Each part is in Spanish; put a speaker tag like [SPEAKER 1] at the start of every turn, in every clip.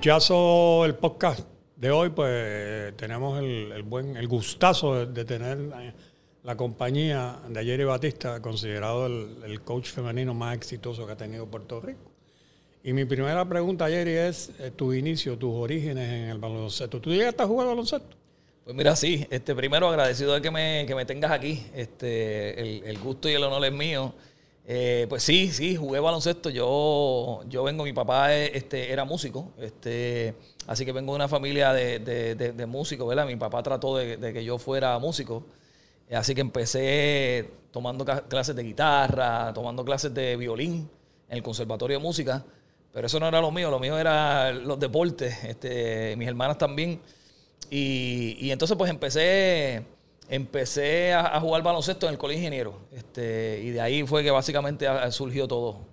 [SPEAKER 1] Luchazo, el podcast de hoy, pues tenemos el, buen, el gustazo de, tener la compañía de Jerry Batista, considerado el, coach femenino más exitoso que ha tenido Puerto Rico. Y mi primera pregunta, Jerry, es eh, tu inicio, tus orígenes en el baloncesto. ¿Tú llegaste a jugar baloncesto?
[SPEAKER 2] Pues mira, sí, este, primero agradecido de que me, que me tengas aquí. Este, el, el gusto y el honor es mío. Eh, pues sí, sí, jugué baloncesto. Yo, yo vengo, mi papá este, era músico, este, así que vengo de una familia de, músicos, ¿verdad? Mi papá trató de, que yo fuera músico, así que empecé tomando clases de guitarra, tomando clases de violín en el Conservatorio de Música, pero eso no era lo mío, lo mío era los deportes, este, mis hermanas también. Y, y entonces pues empecé empecé a, jugar baloncesto en el colegio ingeniero. Este, y de ahí fue que básicamente surgió todo.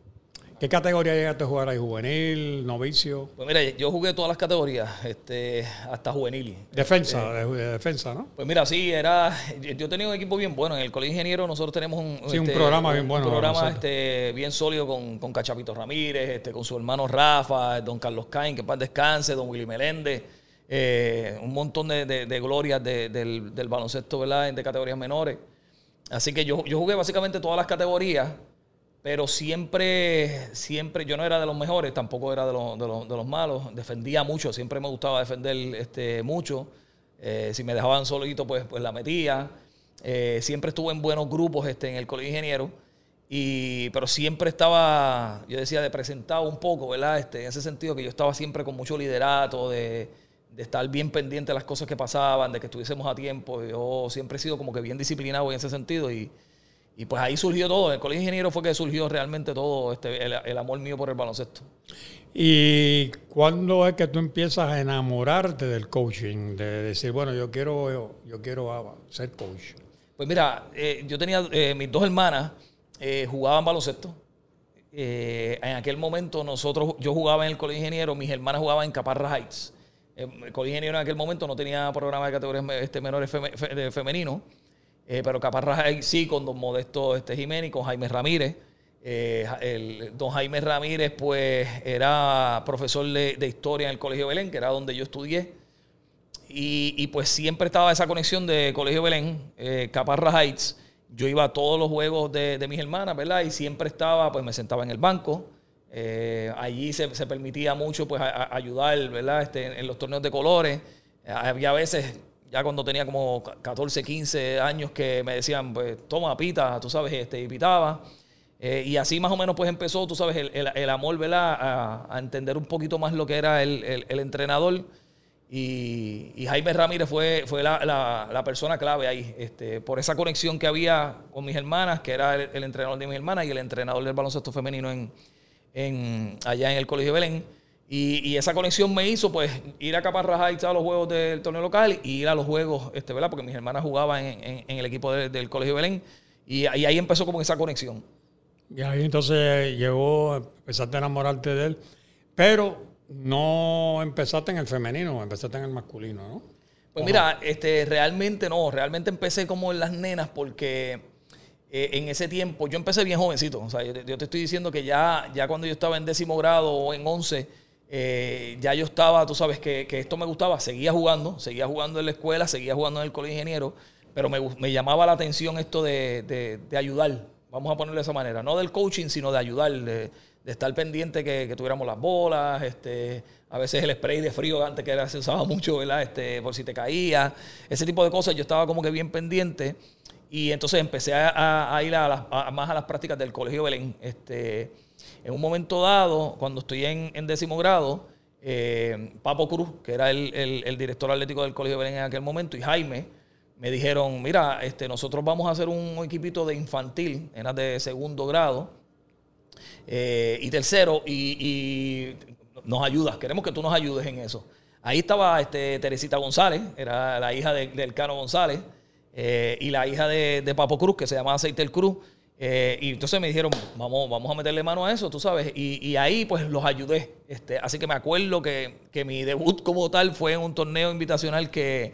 [SPEAKER 1] ¿Qué categoría llegaste a jugar ahí? ¿Juvenil, novicio?
[SPEAKER 2] Pues mira, yo jugué todas las categorías, este, hasta juvenil.
[SPEAKER 1] Defensa, este, de, defensa, ¿no?
[SPEAKER 2] Pues mira, sí, era. Yo tenía un equipo bien bueno. En el Colegio Ingeniero nosotros tenemos un,
[SPEAKER 1] sí, un este, programa bien bueno.
[SPEAKER 2] Un programa este, bien sólido con, con Cachapito Ramírez, este, con su hermano Rafa, don Carlos Cain, que paz descanse, don Willy Meléndez. Eh, un montón de, de, glorias del, baloncesto ¿verdad? de categorías menores. Así que yo, yo jugué básicamente todas las categorías, pero siempre, siempre, yo no era de los mejores, tampoco era de los, de los, malos. Defendía mucho, siempre me gustaba defender este, mucho. Eh, si me dejaban solito, pues, pues la metía. Eh, siempre estuve en buenos grupos este, en el colegio ingeniero. Y, pero siempre estaba, yo decía, de presentado un poco, ¿verdad? Este, en ese sentido que yo estaba siempre con mucho liderato, de, de estar bien pendiente de las cosas que pasaban, de que estuviésemos a tiempo. Yo siempre he sido como que bien disciplinado en ese sentido y, pues ahí surgió todo. En el colegio de ingeniero fue que surgió realmente todo este, el, amor mío por el baloncesto.
[SPEAKER 1] ¿Y cuándo es que tú empiezas a enamorarte del coaching? De decir, bueno, yo quiero, yo, quiero ser coach.
[SPEAKER 2] Pues mira, eh, yo tenía eh, mis dos hermanas eh, jugaban baloncesto. en aquel momento nosotros, yo jugaba en el colegio de ingeniero, mis hermanas jugaban en Caparra Heights. Eh, colegio en aquel momento no tenía programa de categorías este, menores femeninos, eh, pero Caparra sí con don Modesto este, Jiménez y con Jaime Ramírez. Eh, el, don Jaime Ramírez, pues, era profesor de, historia en el Colegio Belén, que era donde yo estudié. Y, pues siempre estaba esa conexión de Colegio Belén, Caparra Heights. Yo iba a todos los juegos de, de mis hermanas, ¿verdad? Y siempre estaba, pues me sentaba en el banco eh, allí se, permitía mucho pues, ayudar ¿verdad? Este, en, los torneos de colores. Eh, había veces, ya cuando tenía como 14, 15 años, que me decían, pues toma, pita, tú sabes, este, y pitaba. Eh, y así más o menos pues empezó, tú sabes, el, amor, ¿verdad? A, entender un poquito más lo que era el, entrenador. Y, Jaime Ramírez fue, fue la, persona clave ahí, este, por esa conexión que había con mis hermanas, que era el, entrenador de mis hermanas y el entrenador del baloncesto femenino en, en, allá en el Colegio Belén. Y, esa conexión me hizo pues ir a Caparraja y a los juegos del torneo local y ir a los juegos, este, ¿verdad? Porque mis hermanas jugaban en, el equipo del Colegio Belén. Y, ahí empezó como esa conexión.
[SPEAKER 1] Y ahí entonces llegó, empezaste a enamorarte de él. Pero no empezaste en el femenino, empezaste en el masculino, ¿no?
[SPEAKER 2] Pues mira, este, realmente no, realmente empecé como en las nenas porque eh, en ese tiempo, yo empecé bien jovencito. O sea, yo, te estoy diciendo que ya, ya cuando yo estaba en décimo grado o en once, eh, ya yo estaba, tú sabes, que, esto me gustaba. Seguía jugando, seguía jugando en la escuela, seguía jugando en el colegio de ingeniero, pero me, llamaba la atención esto de, ayudar. Vamos a ponerlo de esa manera. No del coaching, sino de ayudar, de, estar pendiente que, tuviéramos las bolas, este, a veces el spray de frío antes que era, se usaba mucho, ¿verdad? Este, por si te caía, ese tipo de cosas. Yo estaba como que bien pendiente. Y entonces empecé a, ir a más a las prácticas del Colegio Belén. Este, en un momento dado, cuando estoy en, décimo grado, eh, Papo Cruz, que era el, director atlético del Colegio Belén en aquel momento, y Jaime, me dijeron, mira, este, nosotros vamos a hacer un equipito de infantil, era de segundo grado eh, y tercero, y, nos ayudas, queremos que tú nos ayudes en eso. Ahí estaba este, Teresita González, era la hija del Cano González. Eh, y la hija de, Papo Cruz, que se llama Aceitel Cruz. Eh, y entonces me dijeron, vamos, vamos a meterle mano a eso, tú sabes. Y, ahí pues los ayudé. Este, así que me acuerdo que, mi debut como tal fue en un torneo invitacional que,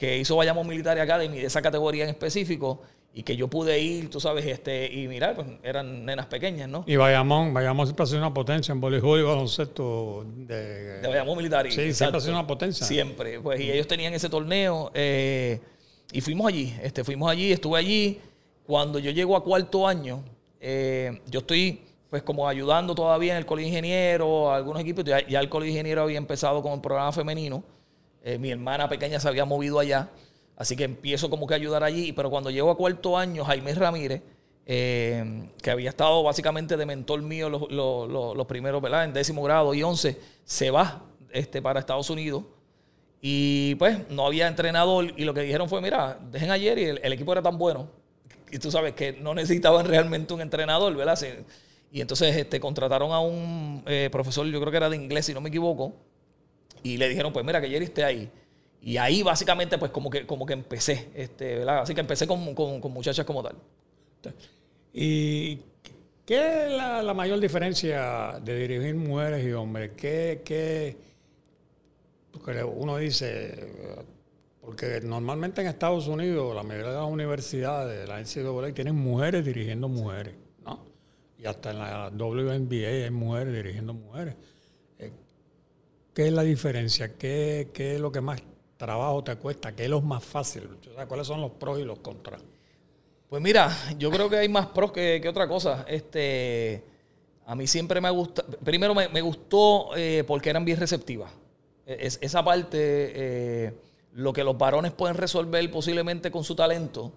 [SPEAKER 2] hizo Bayamón Military Academy de esa categoría en específico. Y que yo pude ir, tú sabes, este, y mirar, pues eran nenas pequeñas, ¿no?
[SPEAKER 1] Y Bayamón, Bayamón siempre ha sido una potencia en voleibol y baloncesto
[SPEAKER 2] de... De Bayamón Militar.
[SPEAKER 1] Sí, siempre ha sido una potencia.
[SPEAKER 2] Siempre, pues, y ellos tenían ese torneo, eh, y fuimos allí, este, fuimos allí, estuve allí. Cuando yo llego a cuarto año, eh, yo estoy pues como ayudando todavía en el colegio ingeniero, algunos equipos, ya, el colegio ingeniero había empezado con el programa femenino, eh, mi hermana pequeña se había movido allá, así que empiezo como que a ayudar allí, pero cuando llego a cuarto año, Jaime Ramírez, eh, que había estado básicamente de mentor mío los, primeros, ¿verdad? En décimo grado y once, se va este, para Estados Unidos. Y pues no había entrenador y lo que dijeron fue, mira, dejen ayer y el, equipo era tan bueno. Y tú sabes que no necesitaban realmente un entrenador, ¿verdad? Y entonces este, contrataron a un eh, profesor, yo creo que era de inglés, si no me equivoco, y le dijeron, pues mira, que Jerry esté ahí. Y ahí básicamente, pues como que, como que empecé, este, ¿verdad? Así que empecé con, muchachas como tal.
[SPEAKER 1] ¿Y qué es la, mayor diferencia de dirigir mujeres y hombres? ¿Qué, qué, porque uno dice, porque normalmente en Estados Unidos la mayoría de las universidades, la NCAA, tienen mujeres dirigiendo mujeres y hasta en la WNBA hay mujeres dirigiendo mujeres. Eh, ¿Qué es la diferencia? ¿Qué, es lo que más trabajo te cuesta? ¿Qué es lo más fácil? ¿Cuáles son los pros y los contras?
[SPEAKER 2] Pues mira, yo creo que hay más pros que, otra cosa. Este, a mí siempre me gusta, primero me, gustó eh, porque eran bien receptivas. E, es, esa parte, eh, lo que los varones pueden resolver posiblemente con su talento,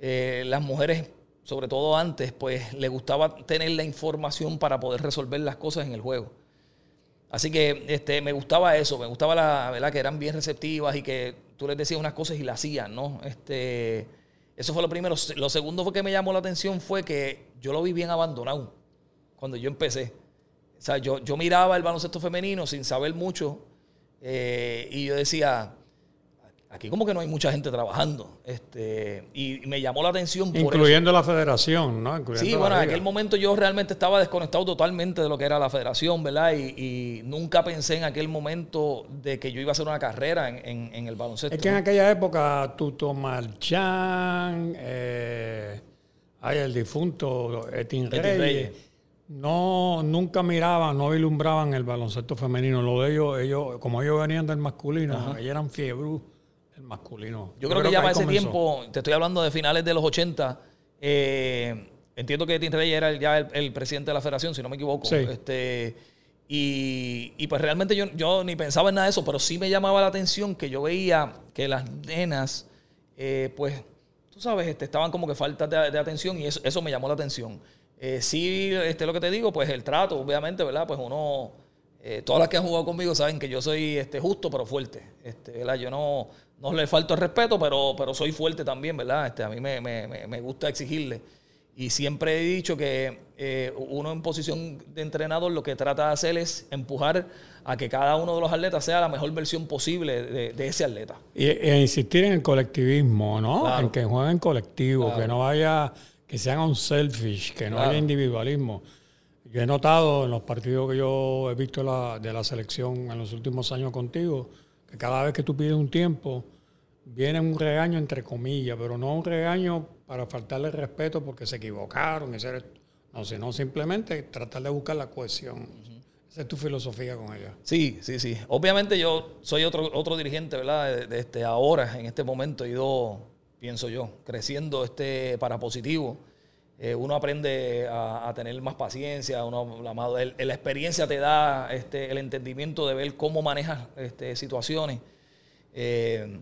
[SPEAKER 2] las mujeres sobre todo antes, pues le gustaba tener la información para poder resolver las cosas en el juego. Así que este, me gustaba eso, me gustaba la verdad que eran bien receptivas y que tú les decías unas cosas y las hacían, ¿no? Este, eso fue lo primero. Lo segundo que me llamó la atención fue que yo lo vi bien abandonado cuando yo empecé. O sea, yo, yo miraba el baloncesto femenino sin saber mucho eh, y yo decía, aquí como que no hay mucha gente trabajando. Este, y me llamó la atención.
[SPEAKER 1] Por Incluyendo la federación, ¿no?
[SPEAKER 2] sí, bueno, en aquel momento yo realmente estaba desconectado totalmente de lo que era la federación, ¿verdad? Y, nunca pensé en aquel momento de que yo iba a hacer una carrera en, el baloncesto.
[SPEAKER 1] Es que en aquella época Tuto Marchán, eh, hay el difunto Etin Reyes, no, nunca miraban, no ilumbraban el baloncesto femenino. Lo de ellos, ellos como ellos venían del masculino, ellos eran fiebrú el masculino.
[SPEAKER 2] Yo, creo, que, ya para ese tiempo, te estoy hablando de finales de los 80, eh, entiendo que Tim Reyes era ya el, presidente de la federación, si no me equivoco. Este, y, pues realmente yo, yo ni pensaba en nada de eso, pero sí me llamaba la atención que yo veía que las nenas, eh, pues, tú sabes, este, estaban como que falta de, atención y eso, eso, me llamó la atención. Eh, sí, este, lo que te digo, pues el trato, obviamente, ¿verdad? Pues uno, todas las que han jugado conmigo saben que yo soy este, justo pero fuerte, este, ¿verdad? Yo no, no le falto el respeto, pero, pero soy fuerte también, ¿verdad? Este, a mí me, gusta exigirle. Y siempre he dicho que eh, uno en posición de entrenador lo que trata de hacer es empujar a que cada uno de los atletas sea la mejor versión posible de, ese atleta.
[SPEAKER 1] Y, e insistir en el colectivismo, ¿no? En que jueguen colectivo, que no vaya, que sean un selfish, que no haya individualismo. Yo he notado en los partidos que yo he visto de la selección en los últimos años contigo, cada vez que tú pides un tiempo, viene un regaño entre comillas, pero no un regaño para faltarle respeto porque se equivocaron, no, sino simplemente tratar de buscar la cohesión. Esa es tu filosofía con ella.
[SPEAKER 2] Sí, sí, sí. Obviamente yo soy otro, otro dirigente, ¿verdad? De, este, ahora, en este momento, he ido, pienso yo, creciendo este para positivo. Eh, uno aprende a, tener más paciencia, uno, la, la, experiencia te da este, el entendimiento de ver cómo manejas este, situaciones. Eh,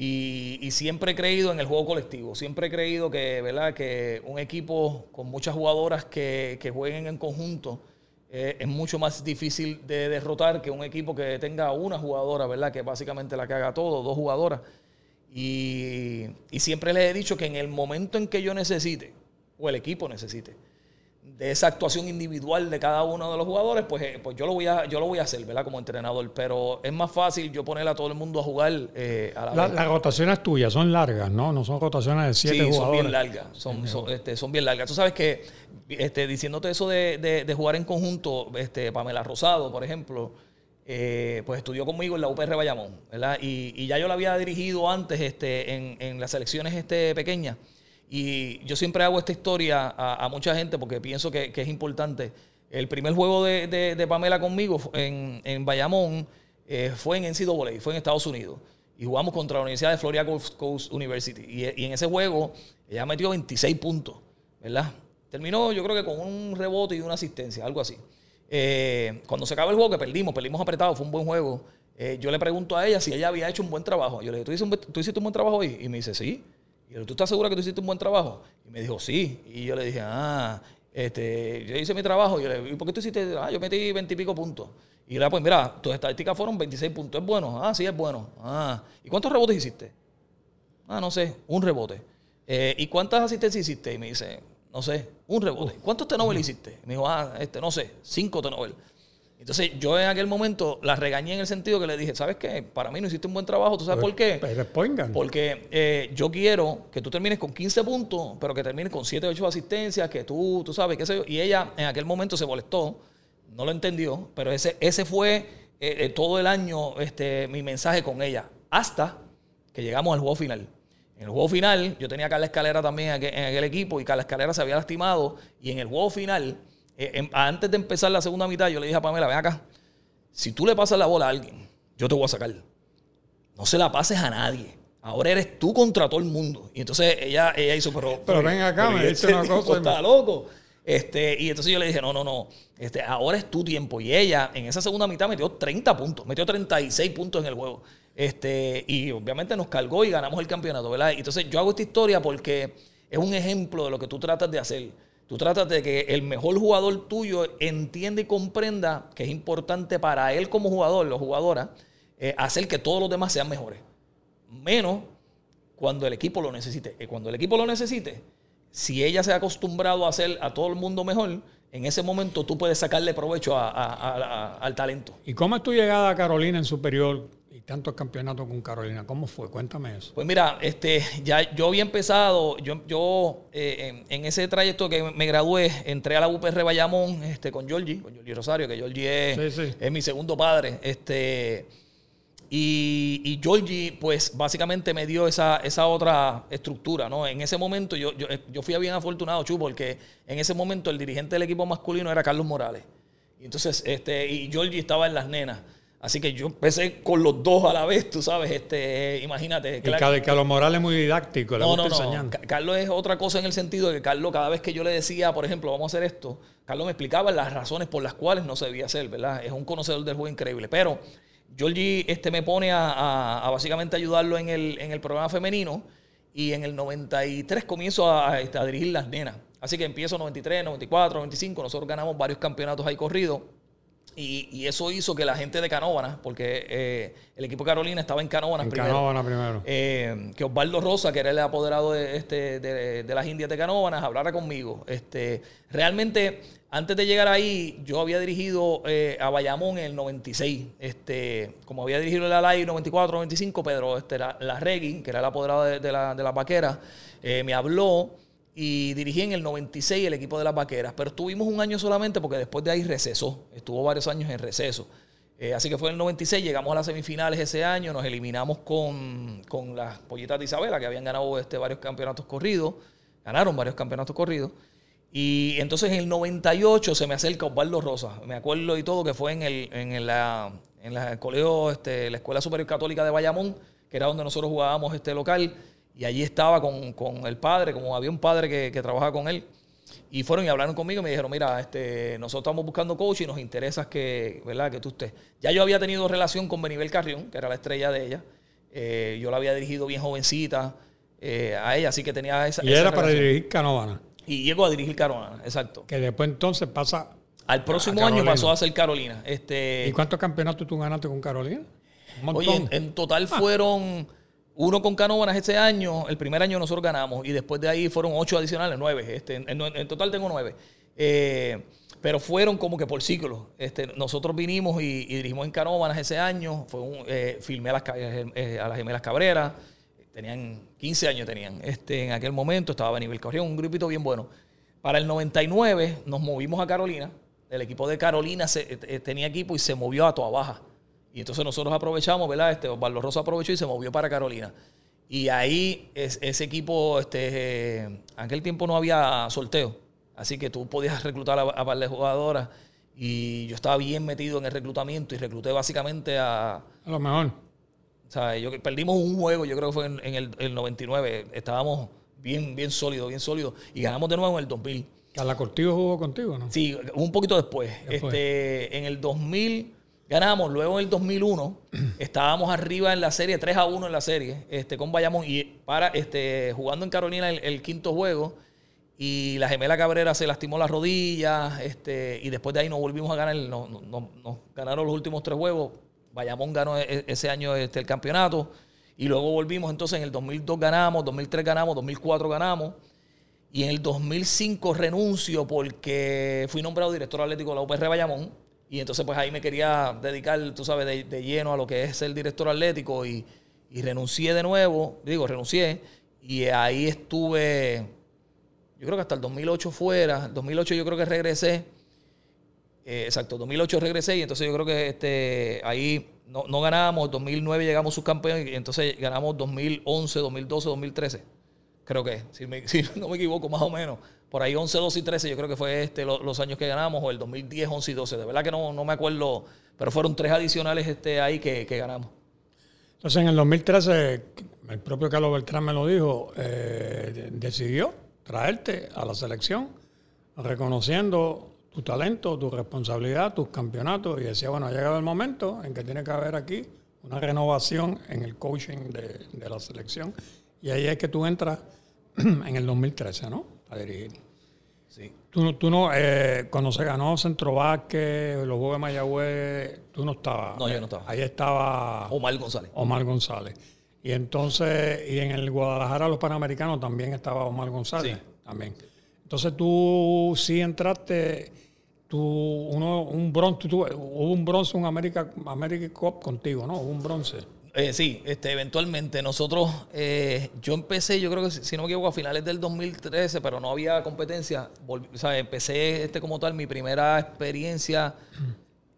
[SPEAKER 2] y, siempre he creído en el juego colectivo, siempre he creído que, ¿verdad? que un equipo con muchas jugadoras que, jueguen en conjunto eh, es mucho más difícil de derrotar que un equipo que tenga una jugadora, ¿verdad? que básicamente la que haga todo, dos jugadoras. Y, y siempre les he dicho que en el momento en que yo necesite, o el equipo necesite de esa actuación individual de cada uno de los jugadores, pues, eh, pues yo lo voy a yo lo voy a hacer, ¿verdad? Como entrenador, pero es más fácil yo poner a todo el mundo a jugar eh, a
[SPEAKER 1] la, Las rotaciones tuyas son largas, ¿no? No son rotaciones de siete sí,
[SPEAKER 2] son bien largas, son, este, son, bien largas. Tú sabes que, este, diciéndote eso de, jugar en conjunto, este, Pamela Rosado, por ejemplo, eh, pues estudió conmigo en la UPR Bayamón, ¿verdad? Y, ya yo la había dirigido antes este, en, en las selecciones este, pequeñas. Y yo siempre hago esta historia a, mucha gente porque pienso que, es importante. El primer juego de, Pamela conmigo en, en Bayamón eh, fue en NCAA, fue en Estados Unidos. Y jugamos contra la Universidad de Florida Gulf Coast University. Y, en ese juego ella metió 26 puntos, ¿verdad? Terminó yo creo que con un rebote y una asistencia, algo así. Eh, cuando se acaba el juego, que perdimos, perdimos apretado, fue un buen juego. Eh, yo le pregunto a ella si ella había hecho un buen trabajo. Yo le digo, ¿tú hiciste un, buen trabajo hoy? Y me dice, sí. Y yo, ¿tú estás segura que tú hiciste un buen trabajo? Y me dijo, sí. Y yo le dije, ah, este, yo hice mi trabajo. Y yo le ¿y por qué tú hiciste? Ah, yo metí veintipico puntos. Y le pues mira, tus estadísticas fueron 26 puntos. ¿Es bueno? Ah, sí, es bueno. Ah, ¿y cuántos rebotes hiciste? Ah, no sé, un rebote. Eh, ¿Y cuántas asistencias hiciste? Y me dice, no sé, un rebote. ¿Cuántos tenovel hiciste? Me dijo, ah, este, no sé, cinco tenovel. Entonces yo en aquel momento la regañé en el sentido que le dije, ¿sabes qué? Para mí no hiciste un buen trabajo, ¿tú sabes por qué? Porque eh, yo quiero que tú termines con 15 puntos, pero que termines con 7, 8 asistencias, que tú, tú sabes, qué sé yo. Y ella en aquel momento se molestó, no lo entendió, pero ese, ese fue eh, eh, todo el año este, mi mensaje con ella, hasta que llegamos al juego final. En el juego final, yo tenía a Carla Escalera también en aquel equipo y Carla Escalera se había lastimado. Y en el juego final, eh, em, antes de empezar la segunda mitad, yo le dije a Pamela, ven acá, si tú le pasas la bola a alguien, yo te voy a sacar. No se la pases a nadie. Ahora eres tú contra todo el mundo. Y entonces ella, ella hizo, pero...
[SPEAKER 1] Pero ven acá, me dice una cosa.
[SPEAKER 2] Está loco. Este, y entonces yo le dije, no, no, no, este, ahora es tu tiempo. Y ella en esa segunda mitad metió 30 puntos, metió 36 puntos en el juego. Este, y obviamente nos cargó y ganamos el campeonato, ¿verdad? Entonces yo hago esta historia porque es un ejemplo de lo que tú tratas de hacer. Tú tratas de que el mejor jugador tuyo entienda y comprenda que es importante para él como jugador, la jugadora, eh, hacer que todos los demás sean mejores. Menos cuando el equipo lo necesite. Y cuando el equipo lo necesite, si ella se ha acostumbrado a hacer a todo el mundo mejor, en ese momento tú puedes sacarle provecho al talento.
[SPEAKER 1] ¿Y cómo es tu llegada a Carolina en superior? Tantos campeonatos con Carolina. ¿Cómo fue? Cuéntame eso.
[SPEAKER 2] Pues mira, este, ya yo había empezado, yo, yo eh, en, ese trayecto que me gradué, entré a la UPR Bayamón este, con Giorgi, con Giorgi Rosario, que Giorgi es, es mi segundo padre. Este, y, y Giorgi, pues básicamente me dio esa, esa otra estructura, ¿no? En ese momento yo, yo, yo fui bien afortunado, Chu, porque en ese momento el dirigente del equipo masculino era Carlos Morales. Y entonces, este, y Giorgi estaba en las nenas. Así que yo empecé con los dos a la vez, tú sabes, este, imagínate.
[SPEAKER 1] Y Carlos Morales es muy didáctico,
[SPEAKER 2] no, no, no. Carlos es otra cosa en el sentido de que Carlos, cada vez que yo le decía, por ejemplo, vamos a hacer esto, Carlos me explicaba las razones por las cuales no se debía hacer, ¿verdad? Es un conocedor del juego increíble. Pero Georgie este, me pone a, básicamente ayudarlo en el, en el programa femenino y en el 93 comienzo a, este, a dirigir las nenas. Así que empiezo 93, 94, 95, nosotros ganamos varios campeonatos ahí corridos y, eso hizo que la gente de Canóvana, porque eh, el equipo de Carolina estaba en Canóvana
[SPEAKER 1] primero. primero.
[SPEAKER 2] Eh, que Osvaldo Rosa, que era el apoderado de, este, de, las Indias de Canóvanas, hablara conmigo. Este, realmente, antes de llegar ahí, yo había dirigido eh, a Bayamón en el 96. Este, como había dirigido el Alay 94, 95, Pedro este, la, la Regui, que era el apoderado de, la, de la vaquera, me habló y dirigí en el 96 el equipo de las vaqueras, pero estuvimos un año solamente porque después de ahí recesó, estuvo varios años en receso. Eh, así que fue en el 96, llegamos a las semifinales ese año, nos eliminamos con, las pollitas de Isabela, que habían ganado este, varios campeonatos corridos, ganaron varios campeonatos corridos. Y entonces en el 98 se me acerca Osvaldo Rosa, me acuerdo y todo que fue en el, en la, en la colegio, este, la Escuela Superior Católica de Bayamón, que era donde nosotros jugábamos este local. Y allí estaba con, el padre, como había un padre que, que trabajaba con él. Y fueron y hablaron conmigo y me dijeron, mira, este, nosotros estamos buscando coach y nos interesa que, ¿verdad? que tú estés. Ya yo había tenido relación con Benibel Carrión, que era la estrella de ella. Eh, yo la había dirigido bien jovencita eh, a ella, así que tenía esa.
[SPEAKER 1] Y era para dirigir Canovana.
[SPEAKER 2] Y llegó a dirigir Canovana, exacto.
[SPEAKER 1] Que después entonces pasa.
[SPEAKER 2] Al próximo año pasó a ser Carolina. Este,
[SPEAKER 1] ¿Y cuántos campeonatos tú ganaste con Carolina?
[SPEAKER 2] Un montón. Oye, en, total fueron. Uno con Canóvanas ese año, el primer año nosotros ganamos y después de ahí fueron ocho adicionales, nueve. Este, en, total tengo nueve. Eh, pero fueron como que por ciclos. Este, nosotros vinimos y, dirigimos en Canóvanas ese año. Fue un, eh, filmé a las, eh, las gemelas Cabrera. Tenían 15 años tenían. Este, en aquel momento estaba a nivel Corrión, un grupito bien bueno. Para el 99 nos movimos a Carolina. El equipo de Carolina tenía equipo y se movió a Toa Baja. Y entonces nosotros aprovechamos, ¿verdad? Este Osvaldo Rosa aprovechó y se movió para Carolina. Y ahí ese equipo, este, en aquel tiempo no había sorteo, así que tú podías reclutar a, a par de jugadoras y yo estaba bien metido en el reclutamiento y recluté básicamente a...
[SPEAKER 1] A lo mejor.
[SPEAKER 2] O sea, yo, perdimos un juego, yo creo que fue en, el, el, 99, estábamos bien, bien sólidos, bien sólidos y ganamos de nuevo en el 2000.
[SPEAKER 1] ¿Carla Cortijo jugó contigo, no?
[SPEAKER 2] Sí, un poquito después. Este, en el 2000 ganamos, luego en el 2001 estábamos arriba en la serie, 3 a 1 en la serie, este, con Bayamón y para, este, jugando en Carolina el, quinto juego. Y la gemela Cabrera se lastimó las rodillas, este, y después de ahí no volvimos a ganar, nos no, no, ganaron los últimos tres juegos. Bayamón ganó e, e, ese año este, el campeonato. Y luego volvimos, entonces en el 2002 ganamos, 2003 ganamos, 2004 ganamos. Y en el 2005 renuncio porque fui nombrado director atlético de la UPR Bayamón. Y entonces pues ahí me quería dedicar, tú sabes, de, lleno a lo que es ser director atlético y, renuncié de nuevo, digo, renuncié. Y ahí estuve, yo creo que hasta el 2008 fuera, el 2008 yo creo que regresé. Eh, exacto, 2008 regresé y entonces yo creo que este, ahí no, no ganamos, 2009 llegamos subcampeón y entonces ganamos 2011, 2012, 2013 creo que, si, no me equivoco, más o menos. Por ahí 11, 12 y 13, yo creo que fue este los años que ganamos, o el 2010, 11 y 12. De verdad que no, no me acuerdo, pero fueron tres adicionales este, ahí que, ganamos.
[SPEAKER 1] Entonces, en el 2013, el propio Carlos Beltrán me lo dijo, eh, decidió traerte a la selección, reconociendo tu talento, tu responsabilidad, tus campeonatos, y decía, bueno, ha llegado el momento en que tiene que haber aquí una renovación en el coaching de, de la selección. Y ahí es que tú entras en el 2013, ¿no? A dirigir. Sí. Tú, tú no, eh, cuando se ganó Centro Vázquez, los Juegos de Mayagüez, tú no estabas.
[SPEAKER 2] No, yo no estaba.
[SPEAKER 1] Ahí estaba.
[SPEAKER 2] Omar González.
[SPEAKER 1] Omar González. Y entonces, y en el Guadalajara, los Panamericanos, también estaba Omar González. Sí. También. Entonces tú sí entraste, tú, uno, un bronce, tú, hubo un bronce, un América, America Cup contigo, ¿no? Hubo un bronce.
[SPEAKER 2] Eh, sí, este, eventualmente nosotros, eh, yo empecé, yo creo que si no me equivoco, a finales del 2013, pero no había competencia. o sea, empecé este como tal mi primera experiencia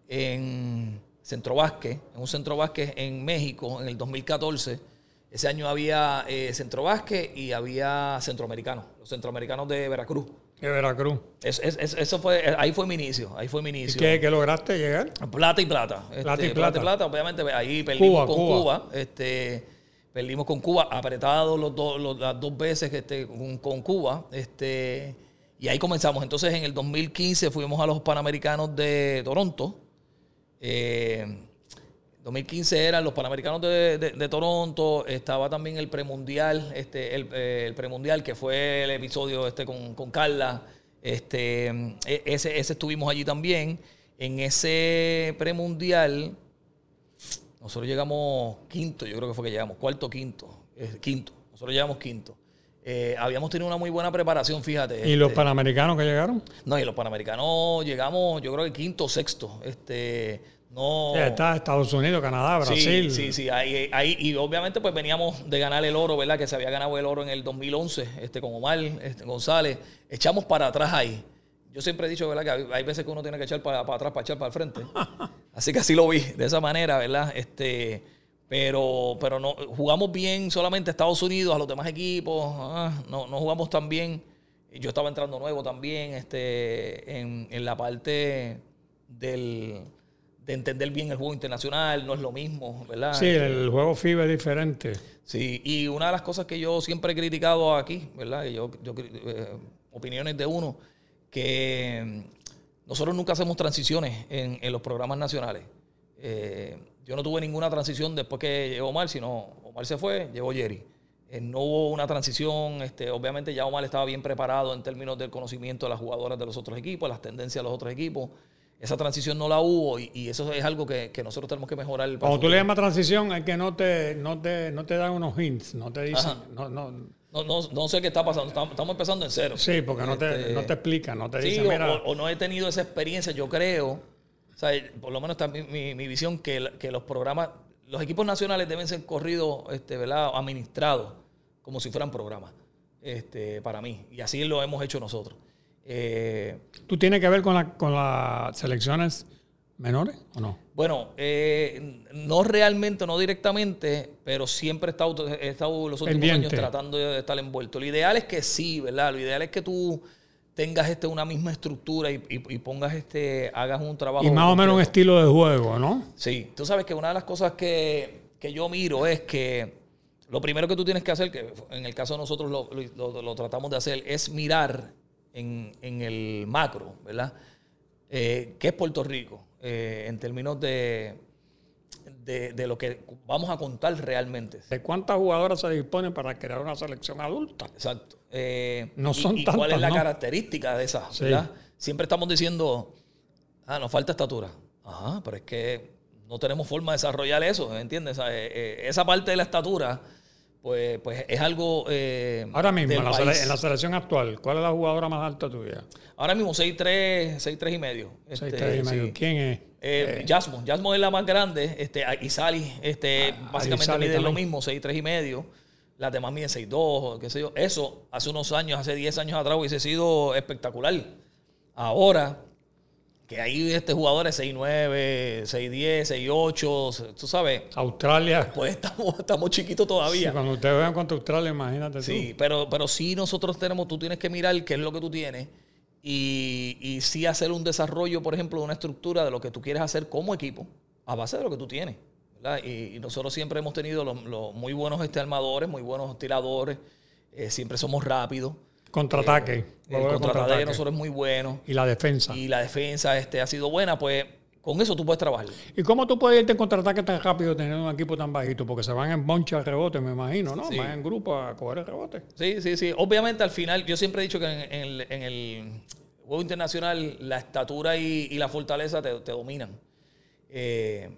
[SPEAKER 2] en centro en un centro en México en el 2014. Ese año había eh, centro y había centroamericanos, los centroamericanos de Veracruz.
[SPEAKER 1] De Veracruz.
[SPEAKER 2] eso fue, ahí fue mi inicio, ahí fue mi inicio.
[SPEAKER 1] ¿Y qué, lograste llegar?
[SPEAKER 2] Plata y plata.
[SPEAKER 1] Plata y este, plata.
[SPEAKER 2] plata, obviamente ahí perdimos con Cuba. este, perdimos con Cuba, apretado los las dos veces este, con, Cuba. Este, y ahí comenzamos. Entonces en el 2015 fuimos a los Panamericanos de Toronto. Eh, 2015 eran los Panamericanos de, Toronto, estaba también el premundial, este, eh, el, premundial que fue el episodio este con, Carla, este, e, ese, ese estuvimos allí también. En ese premundial, nosotros llegamos quinto, yo creo que fue que llegamos, cuarto, quinto, quinto, nosotros llegamos quinto. Eh, habíamos tenido una muy buena preparación, fíjate.
[SPEAKER 1] ¿Y los este, panamericanos que llegaron?
[SPEAKER 2] No, y los panamericanos llegamos, yo creo que quinto o sexto. Este, no.
[SPEAKER 1] está Estados Unidos, Canadá, Brasil.
[SPEAKER 2] Sí, sí, sí. Ahí, ahí, y obviamente, pues veníamos de ganar el oro, ¿verdad? Que se había ganado el oro en el 2011 este, con Omar este, González. Echamos para atrás ahí. Yo siempre he dicho, ¿verdad? Que hay veces que uno tiene que echar para, atrás para echar para el frente. Así que así lo vi, de esa manera, ¿verdad? Este. Pero, pero no, jugamos bien solamente a Estados Unidos, a los demás equipos. Ah, no, no jugamos tan bien. Yo estaba entrando nuevo también este, en, en la parte del de entender bien el juego internacional, no es lo mismo, ¿verdad?
[SPEAKER 1] Sí, el juego FIBA es diferente.
[SPEAKER 2] Sí, y una de las cosas que yo siempre he criticado aquí, ¿verdad? Yo, yo eh, opiniones de uno, que mm, nosotros nunca hacemos transiciones en, en los programas nacionales. Eh, yo no tuve ninguna transición después que llegó Omar, sino Omar se fue, llegó Jerry. Eh, no hubo una transición, este, obviamente ya Omar estaba bien preparado en términos del conocimiento de las jugadoras de los otros equipos, las tendencias de los otros equipos esa transición no la hubo y, eso es algo que, nosotros tenemos que mejorar.
[SPEAKER 1] Cuando tú le llamas transición es que no te, no te, no te dan unos hints, no te dicen, no, no,
[SPEAKER 2] no, no, sé qué está pasando, estamos, empezando en cero.
[SPEAKER 1] Sí, porque no, te, este, no te explican, no te dicen, mira...
[SPEAKER 2] O, no he tenido esa experiencia, yo creo, o sea, por lo menos está mi, mi, visión, que, que, los programas, los equipos nacionales deben ser corridos, este, ¿verdad? administrados como si fueran programas, este, para mí, y así lo hemos hecho nosotros.
[SPEAKER 1] Eh, ¿Tú tienes que ver con, la, con las selecciones menores o no?
[SPEAKER 2] Bueno, eh, no realmente, no directamente, pero siempre he estado, he estado los últimos
[SPEAKER 1] Pendiente.
[SPEAKER 2] años tratando de estar envuelto. Lo ideal es que sí, ¿verdad? Lo ideal es que tú tengas este, una misma estructura y, y- y pongas este, hagas un trabajo.
[SPEAKER 1] Y más o menos un estilo de juego, ¿no?
[SPEAKER 2] Sí, tú sabes que una de las cosas que, que yo miro es que lo primero que tú tienes que hacer, que en el caso de nosotros lo, lo- lo- lo tratamos de hacer, es mirar en, en el macro, ¿verdad? Eh, ¿Qué es Puerto Rico? Eh, en términos de, de, de lo que vamos a contar realmente.
[SPEAKER 1] ¿De cuántas jugadoras se disponen para crear una selección adulta?
[SPEAKER 2] Exacto. Eh,
[SPEAKER 1] No
[SPEAKER 2] y-
[SPEAKER 1] son
[SPEAKER 2] y, ¿Cuál es
[SPEAKER 1] tantas,
[SPEAKER 2] la
[SPEAKER 1] ¿no?
[SPEAKER 2] característica de esa?
[SPEAKER 1] Sí.
[SPEAKER 2] ¿verdad? Siempre estamos diciendo, ah, nos falta estatura. Ajá, pero es que no tenemos forma de desarrollar eso, ¿entiendes? O sea, eh, eh, esa parte de la estatura, pues, pues es algo. eh,
[SPEAKER 1] Ahora mismo, en la, en la selección actual, ¿cuál es la jugadora más alta tuya?
[SPEAKER 2] Ahora mismo 6'3, 6'3 y medio.
[SPEAKER 1] Seis,
[SPEAKER 2] Este,
[SPEAKER 1] tres y medio.
[SPEAKER 2] sí.
[SPEAKER 1] ¿Quién es?
[SPEAKER 2] Eh, Jasmine. Jasmine es la más grande. Este, y Sally, este, básicamente
[SPEAKER 1] Sally
[SPEAKER 2] mide lo
[SPEAKER 1] también.
[SPEAKER 2] mismo, 6'3 y medio. Las demás miden 6'2, qué sé yo. Eso hace unos años, hace 10 años atrás hubiese sido espectacular. Ahora, que hay este jugadores 6'9, 6'10, 6'8, tú sabes,
[SPEAKER 1] Australia.
[SPEAKER 2] pues estamos, estamos chiquitos
[SPEAKER 1] Sí,
[SPEAKER 2] todavía.
[SPEAKER 1] cuando ustedes vean contra Australia, imagínate
[SPEAKER 2] Sí,
[SPEAKER 1] tú.
[SPEAKER 2] pero, pero sí nosotros tenemos, tú tienes que mirar qué es lo que tú tienes y, y sí hacer un desarrollo, por ejemplo, de una estructura de lo que tú quieres hacer como equipo a base de lo que tú tienes. Y, y nosotros siempre hemos tenido los, los muy buenos este, armadores, muy buenos tiradores, eh, siempre somos rápidos.
[SPEAKER 1] Contraataque.
[SPEAKER 2] El
[SPEAKER 1] juego de
[SPEAKER 2] contraataque de nosotros es muy bueno
[SPEAKER 1] Y la defensa.
[SPEAKER 2] y la defensa este, ha sido buena, pues con eso tú puedes trabajar.
[SPEAKER 1] ¿Y cómo tú puedes irte en contraataque tan rápido teniendo un equipo tan bajito? Porque se van en boncha de rebote, me imagino, ¿no?
[SPEAKER 2] Sí.
[SPEAKER 1] Van en grupo a coger el rebote.
[SPEAKER 2] Sí, sí, sí. Obviamente al final, yo siempre he dicho que en, en el, en el juego internacional la estatura y, y la fortaleza te, te dominan. Eh,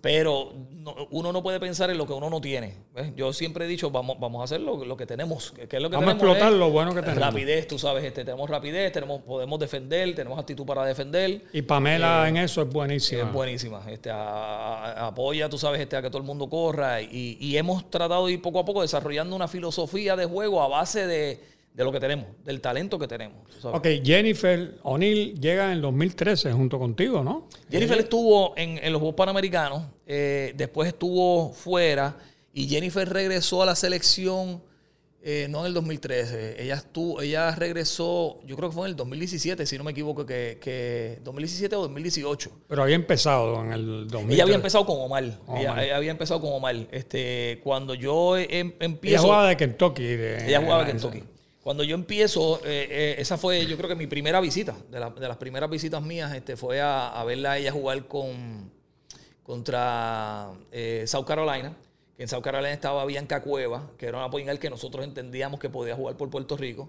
[SPEAKER 2] pero no- uno no puede pensar en lo que uno no tiene. ¿ves? Yo siempre he dicho, vamos, vamos a hacer lo, lo que tenemos. que es lo que
[SPEAKER 1] Vamos a
[SPEAKER 2] tenemos
[SPEAKER 1] explotar
[SPEAKER 2] es
[SPEAKER 1] lo bueno que tenemos.
[SPEAKER 2] Rapidez, tú sabes, este, tenemos rapidez, tenemos, podemos defender, tenemos actitud para defender.
[SPEAKER 1] Y Pamela en eso es buenísima.
[SPEAKER 2] Es buenísima. Este, a- a- apoya, tú sabes, este, a que todo el mundo corra. Y, y hemos tratado de ir poco a poco desarrollando una filosofía de juego a base de, de lo que tenemos, del talento que tenemos. sabes.
[SPEAKER 1] Ok, Jennifer O'Neill llega en el 2013 junto contigo, ¿no?
[SPEAKER 2] Jennifer estuvo en, en los Juegos Panamericanos, eh, después estuvo fuera y Jennifer regresó a la selección eh, no en el 2013. Ella estuvo, ella regresó, yo creo que fue en el 2017, si no me equivoco, que, que 2017 o 2018.
[SPEAKER 1] Pero había empezado en el 2013.
[SPEAKER 2] Ella había empezado con Omar.
[SPEAKER 1] Omar.
[SPEAKER 2] Ella, ella había empezado con Omar. Este, cuando yo em-
[SPEAKER 1] Ella
[SPEAKER 2] empiezo.
[SPEAKER 1] jugaba de Kentucky. de-
[SPEAKER 2] Ella jugaba
[SPEAKER 1] esa-
[SPEAKER 2] Kentucky. Cuando yo empiezo, eh, eh, esa fue yo creo que mi primera visita, de, la- de las primeras visitas mías, este, fue a, verla a ella jugar con contra eh, South Carolina, que en South Carolina estaba Bianca Cueva, que era una point guard que nosotros entendíamos que podía jugar por Puerto Rico.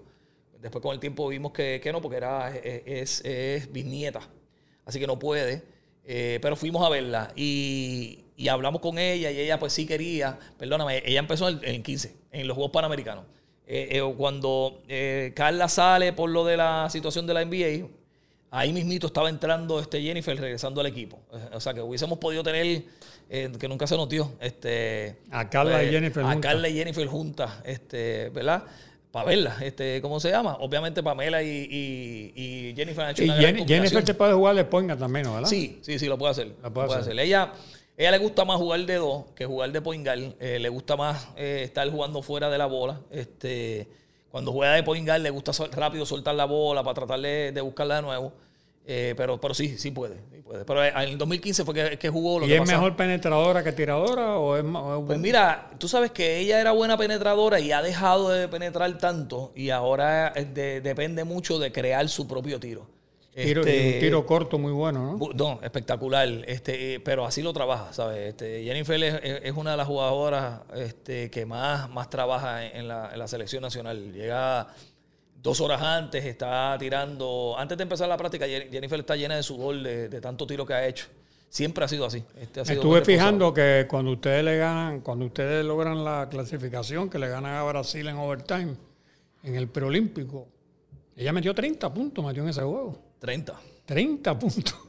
[SPEAKER 2] Después con el tiempo vimos que, no, porque era, es, bisnieta, así que no puede. Eh, pero fuimos a verla y, y hablamos con ella y ella pues sí quería, perdóname, ella empezó en, en 15, en los Juegos Panamericanos. Eh, eh, cuando eh, Carla sale por lo de la situación de la NBA, ahí mismito estaba entrando este Jennifer regresando al equipo. O sea que hubiésemos podido tener, que nunca se nos dio, este,
[SPEAKER 1] A Carla y
[SPEAKER 2] pues,
[SPEAKER 1] Jennifer
[SPEAKER 2] A. Carla y Jennifer juntas, este, ¿verdad? Para verla, este, ¿cómo se llama? Obviamente Pamela y, y, y Jennifer han hecho
[SPEAKER 1] Y
[SPEAKER 2] una.
[SPEAKER 1] Jennifer se puede jugar de point guard también. ¿verdad?
[SPEAKER 2] Sí, sí, sí, lo puede hacer.
[SPEAKER 1] Lo
[SPEAKER 2] Lo
[SPEAKER 1] puede
[SPEAKER 2] puede,
[SPEAKER 1] hacer.
[SPEAKER 2] hacer. Ella, ella le gusta más jugar de dos que jugar de point guard. Eh, le gusta más eh, estar jugando fuera de la bola. Este, cuando juega de point guard le gusta sol- rápido soltar la bola para tratar de, de buscarla de nuevo. Eh, pero, pero sí, sí puede, sí puede. Pero en el 2015 fue que, que jugó lo
[SPEAKER 1] ¿Y
[SPEAKER 2] que
[SPEAKER 1] es mejor penetradora que tiradora o es más... o es-
[SPEAKER 2] Pues mira, tú sabes que ella era buena penetradora y ha dejado de penetrar tanto y ahora de- depende mucho de crear su propio tiro.
[SPEAKER 1] Tiro,
[SPEAKER 2] Este,
[SPEAKER 1] un tiro corto muy bueno, ¿no?
[SPEAKER 2] No, espectacular. Este, eh, pero así lo trabaja, ¿sabes? Este, Jennifer es, una de las jugadoras este, que más, más trabaja en la, en la selección nacional. Llega dos horas antes, está tirando. Antes de empezar la práctica, Jen- Jennifer está llena de sudor de, de tanto tiro que ha hecho. Siempre ha sido así. Este ha
[SPEAKER 1] Me
[SPEAKER 2] sido
[SPEAKER 1] estuve fijando que cuando ustedes le ganan, cuando ustedes logran la clasificación, que le ganan a Brasil en overtime, en el preolímpico, ella metió 30 puntos, metió en ese juego.
[SPEAKER 2] 30.
[SPEAKER 1] 30 puntos.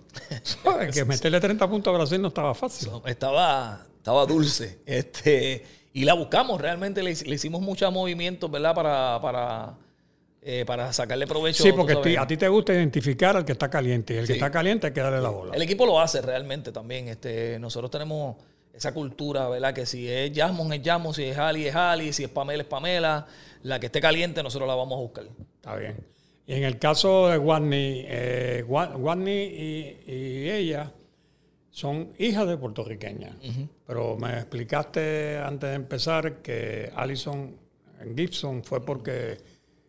[SPEAKER 1] Que meterle 30 puntos a Brasil no estaba fácil.
[SPEAKER 2] Estaba, estaba dulce. Este, y la buscamos, realmente le, le hicimos muchos movimientos, ¿verdad? Para, para, eh, para sacarle provecho.
[SPEAKER 1] Sí, porque a ti te gusta identificar al que está caliente y el que está caliente hay que darle la bola.
[SPEAKER 2] El equipo lo hace realmente también. Este, nosotros tenemos esa cultura, ¿verdad? Que si es Jasmine es Jasmine, si es Ali es Ali, si es Pamela es Pamela. La que esté caliente nosotros la vamos a buscar.
[SPEAKER 1] Está bien. Y en el caso de Watney, eh, y, ella son hijas de puertorriqueñas. Pero me explicaste antes de empezar que Alison Gibson fue porque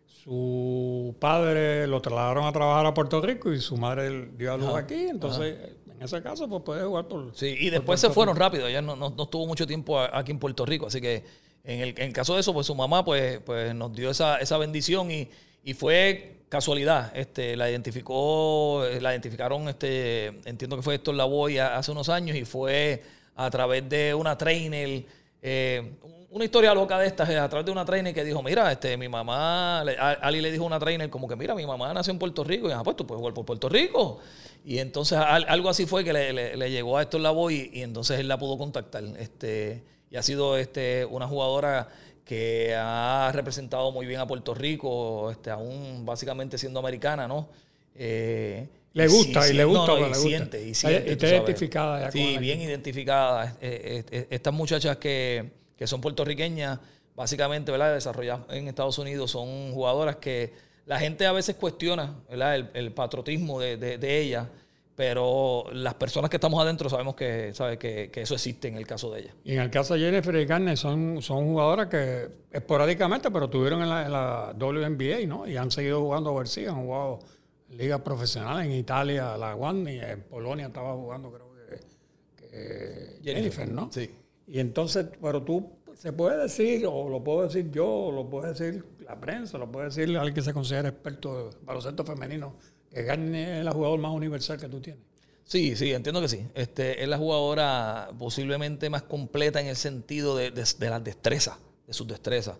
[SPEAKER 1] su padre lo trasladaron a trabajar a Puerto Rico y su madre dio a luz aquí. Entonces, en ese caso, pues puede jugar por.
[SPEAKER 2] Sí, y después se fueron rápido. Ella no, no, estuvo mucho tiempo aquí en Puerto Rico. Así que en el, en caso de eso, pues su mamá pues, pues nos dio esa, esa bendición y, y fue casualidad, este, la identificó, la identificaron, este, entiendo que fue la Lavoy hace unos años y fue a través de una trainer, eh, una historia loca de estas, a través de una trainer que dijo, mira, este, mi mamá, Ali le dijo una trainer como que, mira, mi mamá nació en Puerto Rico, y ah, pues tú puedes jugar por Puerto Rico. Y entonces algo así fue que le, llegó a la Lavoy y, y, entonces él la pudo contactar. Este, y ha sido este, una jugadora que ha representado muy bien a Puerto Rico, este, aún básicamente siendo americana, ¿no?
[SPEAKER 1] Eh, le gusta y le gusta.
[SPEAKER 2] y, Siente, y siente.
[SPEAKER 1] está identificada.
[SPEAKER 2] Ya sí, bien identificada. Eh, eh, estas muchachas que, son puertorriqueñas, básicamente, ¿verdad? Desarrolladas en Estados Unidos, son jugadoras que la gente a veces cuestiona, ¿verdad? El, patriotismo de, de, de ellas pero las personas que estamos adentro sabemos que, sabe, que, eso existe en el caso de ella.
[SPEAKER 1] Y en el caso de Jennifer y Garner son, son jugadoras que esporádicamente, pero tuvieron en la, WNBA, ¿no? Y han seguido jugando overseas, han jugado ligas profesionales en Italia, la One, y en Polonia estaba jugando, creo que, Jennifer, ¿no?
[SPEAKER 2] Sí.
[SPEAKER 1] Y entonces, pero tú, se puede decir, o lo puedo decir yo, o lo puede decir la prensa, lo puede decir alguien que se considera experto de baloncesto femenino, que Garner es la jugadora más universal que tú tienes.
[SPEAKER 2] Sí, sí, entiendo que sí. Este, es la jugadora posiblemente más completa en el sentido de, las destrezas, de sus destrezas.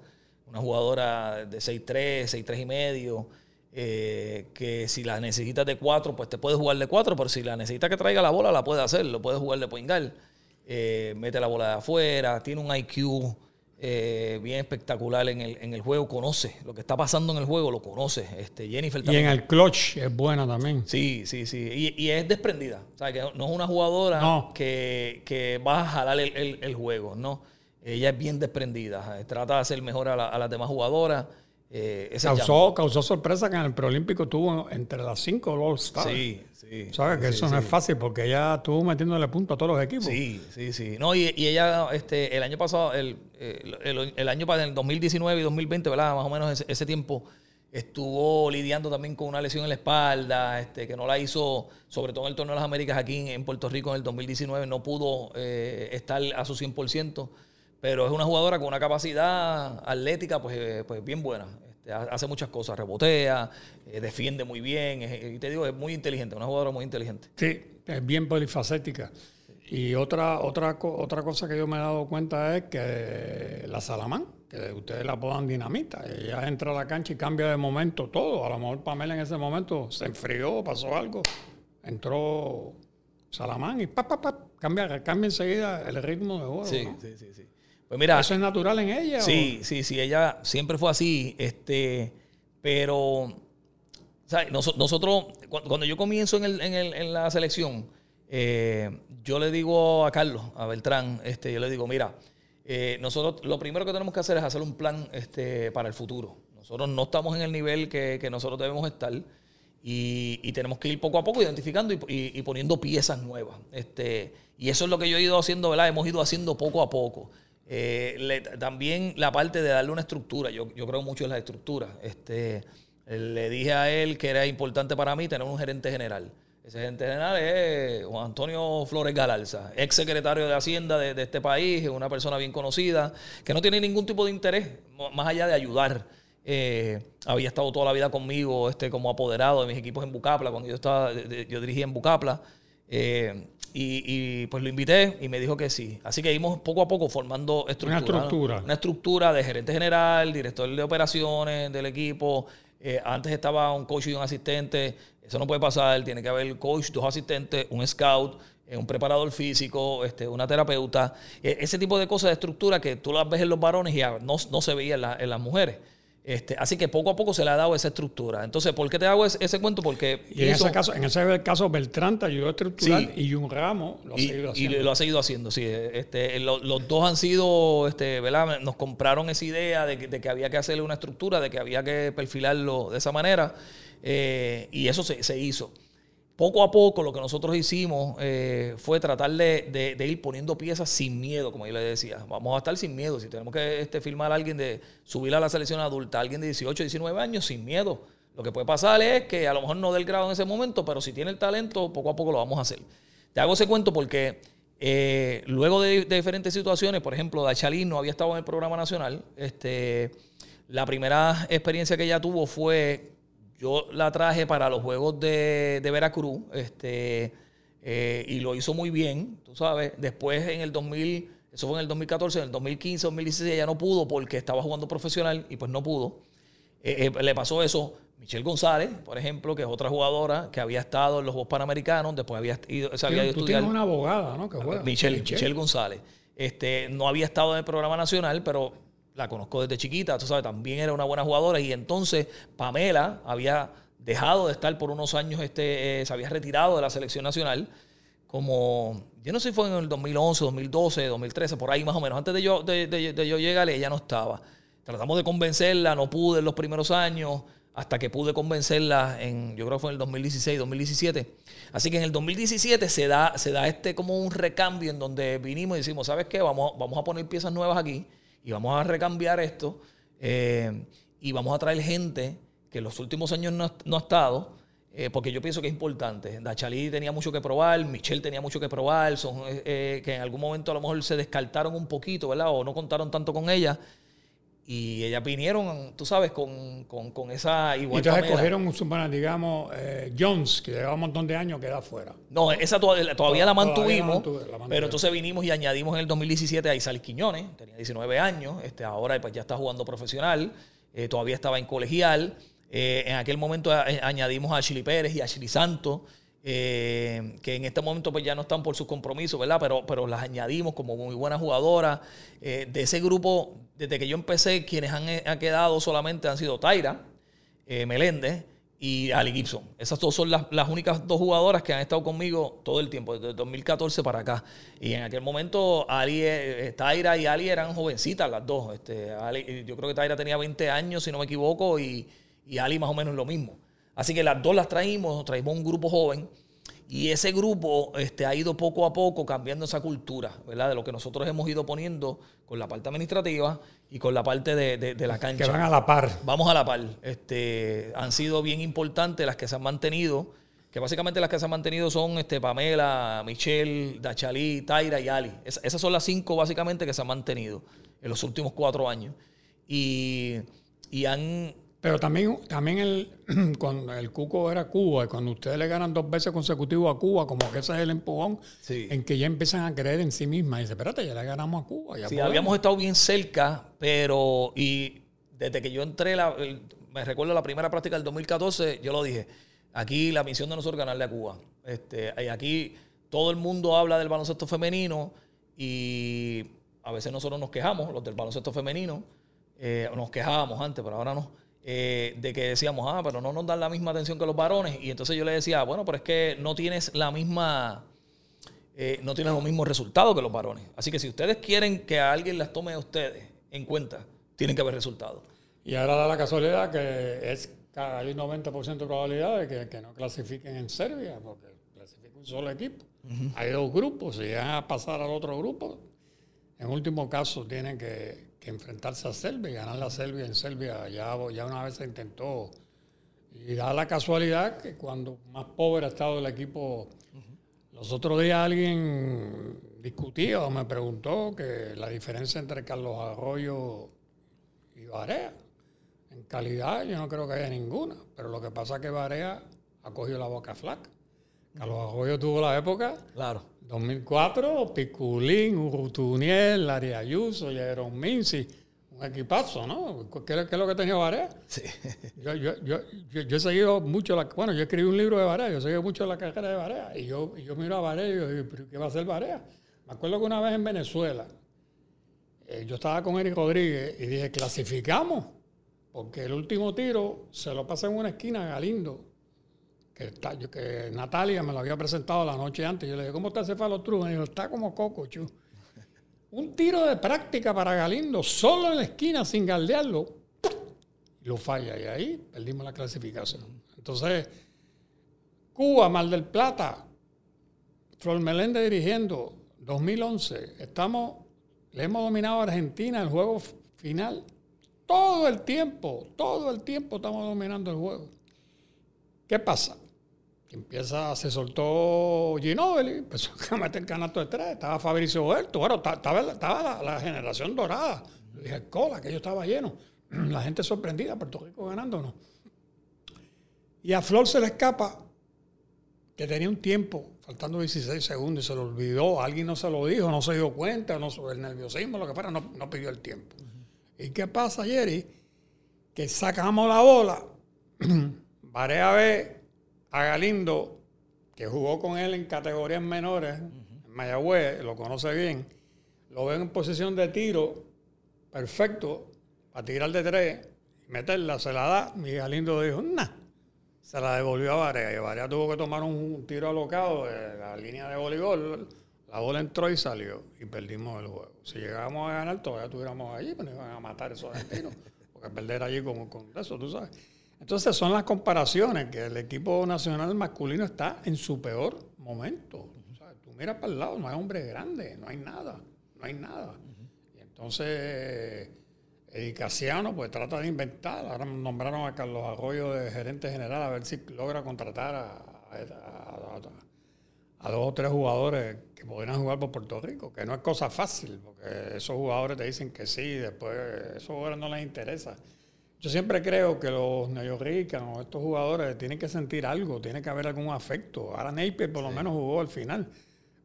[SPEAKER 2] Una jugadora de 6'3, 6'3 y medio, eh, que si la necesitas de 4, pues te puede jugar de 4, pero si la necesitas que traiga la bola, la puede hacer, lo puede jugar de point eh, mete la bola de afuera, tiene un IQ eh, bien espectacular en el, en el juego, conoce lo que está pasando en el juego, lo conoce. Este, Jennifer
[SPEAKER 1] también. Y en el clutch es buena también.
[SPEAKER 2] Sí, sí, sí. Y, es desprendida. O sea, que no es una jugadora Que, que, va a jalar el, juego, ¿no? Ella es bien desprendida. Trata de hacer mejor a, a las demás jugadoras.
[SPEAKER 1] Eh, causó, causó, sorpresa que en el preolímpico tuvo entre las cinco All Stars.
[SPEAKER 2] Sí, sí.
[SPEAKER 1] ¿Sabes? Que eso no es fácil porque ella estuvo metiéndole punto a todos los equipos.
[SPEAKER 2] Sí, sí, sí. No, y, ella, este, el año pasado, el, el, el año pasado, en el 2019 y 2020, ¿verdad? Más o menos ese, tiempo, estuvo lidiando también con una lesión en la espalda, este, que no la hizo, sobre todo en el torneo de las Américas aquí en Puerto Rico en el 2019, no pudo eh, estar a su 100% pero es una jugadora con una capacidad atlética pues, eh, pues bien buena. Este, hace muchas cosas, rebotea, eh, defiende muy bien, y te digo, es muy inteligente, una jugadora muy inteligente.
[SPEAKER 1] Sí, es bien polifacética. Y otra, otra, otra cosa que yo me he dado cuenta es que la Salamán, que ustedes la apodan dinamita, ella entra a la cancha y cambia de momento todo. A lo mejor Pamela en ese momento se enfrió, pasó algo, entró Salamán y pa, pa, pa, cambia, cambia enseguida el ritmo de juego.
[SPEAKER 2] Sí, sí, sí, sí. Pues mira.
[SPEAKER 1] ¿Eso es natural en ella?
[SPEAKER 2] Sí, sí, sí. Ella siempre fue así. Este, pero. Nosotros, cuando yo comienzo en, el, en, el, en la selección, eh, yo le digo a Carlos, a Beltrán, este, yo le digo, mira, eh, nosotros lo primero que tenemos que hacer es hacer un plan este, para el futuro. Nosotros no estamos en el nivel que, que nosotros debemos estar y, y, tenemos que ir poco a poco identificando y, y, y, poniendo piezas nuevas. Este, y eso es lo que yo he ido haciendo, ¿verdad? Hemos ido haciendo poco a poco. Eh, también la parte de darle una estructura, yo, creo mucho en la estructura. Este, le dije a él que era importante para mí tener un gerente general. Ese gerente general es Juan Antonio Flores Galarza, ex secretario de Hacienda de, este país, una persona bien conocida, que no tiene ningún tipo de interés, más allá de ayudar. Eh, había estado toda la vida conmigo este, como apoderado de mis equipos en Bucapla, cuando yo estaba, yo dirigía en Bucapla. Eh, y, pues lo invité y me dijo que sí. Así que íbamos poco a poco formando estructura.
[SPEAKER 1] Una estructura.
[SPEAKER 2] Una estructura de gerente general, director de operaciones del equipo. Eh, antes estaba un coach y un asistente. Eso no puede pasar. Tiene que haber coach, dos asistentes, un scout, eh, un preparador físico, este, una terapeuta. Ese tipo de cosas de estructura que tú las ves en los varones y no, no se veía en, las mujeres. Este, así que poco a poco se le ha dado esa estructura. Entonces, ¿por qué te hago ese, cuento? Porque.
[SPEAKER 1] Y en ese caso, en ese caso, Beltrán te ayudó a estructurar y un ramo
[SPEAKER 2] lo ha seguido haciendo. Y lo ha seguido haciendo, sí. Este, los dos han sido, este, ¿verdad? Nos compraron esa idea de que, había que hacerle una estructura, de que había que perfilarlo de esa manera. Eh, y eso se, se hizo poco a poco lo que nosotros hicimos eh, fue tratar de, ir poniendo piezas sin miedo, como yo le decía. Vamos a estar sin miedo. Si tenemos que este, filmar a alguien de subir a la selección adulta, alguien de 18, 19 años, sin miedo. Lo que puede pasar es que a lo mejor no dé el grado en ese momento, pero si tiene el talento, poco a poco lo vamos a hacer. Te hago ese cuento porque eh, luego de, diferentes situaciones, por ejemplo, Dachalín no había estado en el programa nacional. Este, la primera experiencia que ella tuvo fue yo la traje para los Juegos de, Veracruz este, eh, y lo hizo muy bien, tú sabes. Después en el 2000, eso fue en el 2014, en el 2015, 2016 ya no pudo porque estaba jugando profesional y pues no pudo. Eh, eh, le pasó eso. Michelle González, por ejemplo, que es otra jugadora que había estado en los Juegos Panamericanos, después había ido, se había
[SPEAKER 1] tú tienes una abogada, ¿no? Que
[SPEAKER 2] juega. Michelle, Michelle González. Este, no había estado en el programa nacional, pero la conozco desde chiquita, tú sabes, también era una buena jugadora. Y entonces Pamela había dejado de estar por unos años, este, eh, se había retirado de la selección nacional. Como, yo no sé si fue en el 2011, 2012, 2013, por ahí más o menos. Antes de yo, de, de, yo llegar, ella no estaba. Tratamos de convencerla, no pude en los primeros años, hasta que pude convencerla en, yo creo que fue en el 2016, 2017. Así que en el 2017 se da, se da este como un recambio en donde vinimos y decimos, ¿sabes qué? Vamos, vamos a poner piezas nuevas aquí y vamos a recambiar esto eh, y vamos a traer gente que en los últimos años no, ha estado, eh, porque yo pienso que es importante. Dachalí tenía mucho que probar, Michelle tenía mucho que probar, son, eh, que en algún momento a lo mejor se descartaron un poquito, ¿verdad? O no contaron tanto con ella. Y ellas vinieron, tú sabes, con, esa
[SPEAKER 1] igual. Y entonces cogieron, digamos, eh, Jones, que lleva un montón de años, queda afuera.
[SPEAKER 2] No, esa todavía, la mantuvimos, pero entonces vinimos y añadimos en el 2017 a Isaac Quiñones, tenía 19 años, este, ahora pues, ya está jugando profesional, eh, todavía estaba en colegial. Eh, en aquel momento añadimos a Chili Pérez y a Chili Santos. Eh, que en este momento pues ya no están por sus compromisos, ¿verdad? Pero, pero las añadimos como muy buenas jugadoras. Eh, de ese grupo, desde que yo empecé, quienes han, eh, quedado solamente han sido Taira, Meléndez y Ali Gibson. Esas dos son las, únicas dos jugadoras que han estado conmigo todo el tiempo, desde 2014 para acá. Y en aquel momento, Ali, Taira y Ali eran jovencitas las dos. Este, yo creo que Taira tenía 20 años, si no me equivoco, y, y Ali más o menos lo mismo. Así que las dos las traímos, traímos un grupo joven y ese grupo este, ha ido poco a poco cambiando esa cultura, ¿verdad? De lo que nosotros hemos ido poniendo con la parte administrativa y con la parte de, la cancha.
[SPEAKER 1] Que van a la par.
[SPEAKER 2] Vamos a la par. Este, han sido bien importantes las que se han mantenido, que básicamente las que se han mantenido son este, Pamela, Michelle, Dachalí, Taira y Ali. esas son las cinco básicamente que se han mantenido en los últimos cuatro años. Y, y han,
[SPEAKER 1] pero también, también el, cuando el Cuco era Cuba, y cuando ustedes le ganan dos veces consecutivos a Cuba, como que ese es el empujón, en que ya empiezan a creer en sí mismas. Y dice, espérate, ya le ganamos a Cuba.
[SPEAKER 2] sí, habíamos estado bien cerca, pero y desde que yo entré, la, me recuerdo la primera práctica del 2014, yo lo dije, aquí la misión de nosotros es ganarle a Cuba. Este, y aquí todo el mundo habla del baloncesto femenino y a veces nosotros nos quejamos, los del baloncesto femenino, eh, nos quejábamos antes, pero ahora no eh, de que decíamos, ah, pero no nos dan la misma atención que los varones. Y entonces yo le decía, bueno, pero es que no tienes la misma, eh, no tienes los mismos resultados que los varones. Así que si ustedes quieren que a alguien las tome a ustedes en cuenta, tienen que haber resultados.
[SPEAKER 1] Y ahora da la casualidad que es hay 90% de probabilidad de que, no clasifiquen en Serbia, porque clasifica un solo equipo. Hay dos grupos, si van a pasar al otro grupo, en último caso tienen que que enfrentarse a Serbia y ganar la Serbia en Serbia. Ya, ya una vez se intentó. Y da la casualidad que cuando más pobre ha estado el equipo, los otros días alguien discutía o me preguntó que la diferencia entre Carlos Arroyo y Barea. En calidad yo no creo que haya ninguna, pero lo que pasa es que Barea ha cogido la boca flaca. Carlos Arroyo tuvo la época.
[SPEAKER 2] Claro
[SPEAKER 1] 2004, Piculín, Urrutuniel, Larry Ayuso, Jaron Minci, un equipazo, ¿no? ¿Qué, es lo que tenía Varea? Sí. Yo, yo, yo, yo, he seguido mucho, la, bueno, yo escribí un libro de Varea, yo he seguido mucho la carrera de Varea, y yo, yo miro a Varea y digo, ¿pero qué va a hacer Varea? Me acuerdo que una vez en Venezuela, eh, yo estaba con Eric Rodríguez y dije, clasificamos. porque el último tiro se lo pasa en una esquina a Galindo, que, Natalia me lo había presentado la noche antes. Yo le dije, ¿cómo está ese falo true? Me dijo, está como coco, chu. Un tiro de práctica para Galindo, solo en la esquina, sin galdearlo, y lo falla. Y ahí perdimos la clasificación. Entonces, Cuba, Mar del Plata, Flor Meléndez dirigiendo, 2011. Estamos, le hemos dominado a Argentina el juego final. Todo el tiempo, todo el tiempo estamos dominando el juego. ¿Qué pasa? Empieza, se soltó Ginóbili, empezó a meter canasto de tres, estaba Fabricio Huerto, bueno, ta- estaba, la, generación dorada. Dije, cola, que yo estaba lleno. La gente sorprendida, Puerto Rico ganándonos. Y a Flor se le escapa que tenía un tiempo, faltando 16 segundos, y se lo olvidó, alguien no se lo dijo, no se dio cuenta, no, el nerviosismo, lo que fuera, no, no pidió el tiempo. ¿Y qué pasa, Jerry? Que sacamos la bola, Varea ve a Galindo, que jugó con él en categorías menores, en Mayagüez, lo conoce bien, lo ven en posición de tiro, perfecto, para tirar de tres, y meterla, se la da, y Galindo dijo, nah, se la devolvió a Varea y Varea tuvo que tomar un tiro alocado de la línea de voleibol. La bola entró y salió y perdimos el juego. Si llegábamos a ganar, todavía estuviéramos allí, pero nos iban a matar esos argentinos. Porque perder allí con, con eso, tú sabes. Entonces son las comparaciones que el equipo nacional masculino está en su peor momento. O sea, tú miras para el lado, no hay hombre grande, no hay nada, no hay nada. Y entonces y Casiano pues trata de inventar. Ahora nombraron a Carlos Arroyo de gerente general a ver si logra contratar a dos o tres jugadores que podrían jugar por Puerto Rico, que no es cosa fácil, porque esos jugadores te dicen que sí, después esos jugadores no les interesa. Yo siempre creo que los neoyorricanos, estos jugadores, tienen que sentir algo, tiene que haber algún afecto. Ahora Napier por lo menos jugó al final,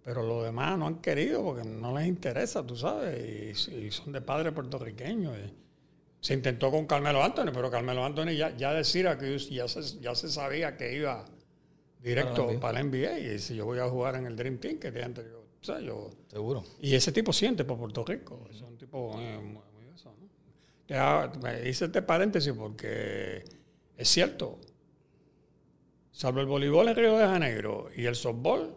[SPEAKER 1] pero los demás no han querido porque no les interesa, tú sabes, y, y son de padres puertorriqueños. se intentó con Carmelo Anthony, pero Carmelo Anthony ya, ya decía que ya se, ya se sabía que iba directo
[SPEAKER 2] Para la NBA.
[SPEAKER 1] y si yo voy a jugar en el Dream Team que tiene anterior. O sea, yo,
[SPEAKER 2] Seguro.
[SPEAKER 1] y ese tipo siente por Puerto Rico. Es un tipo eh, muy, muy eso, ¿no? Ya, me hice este paréntesis porque es cierto. Salvo el voleibol en Río de Janeiro y el softball,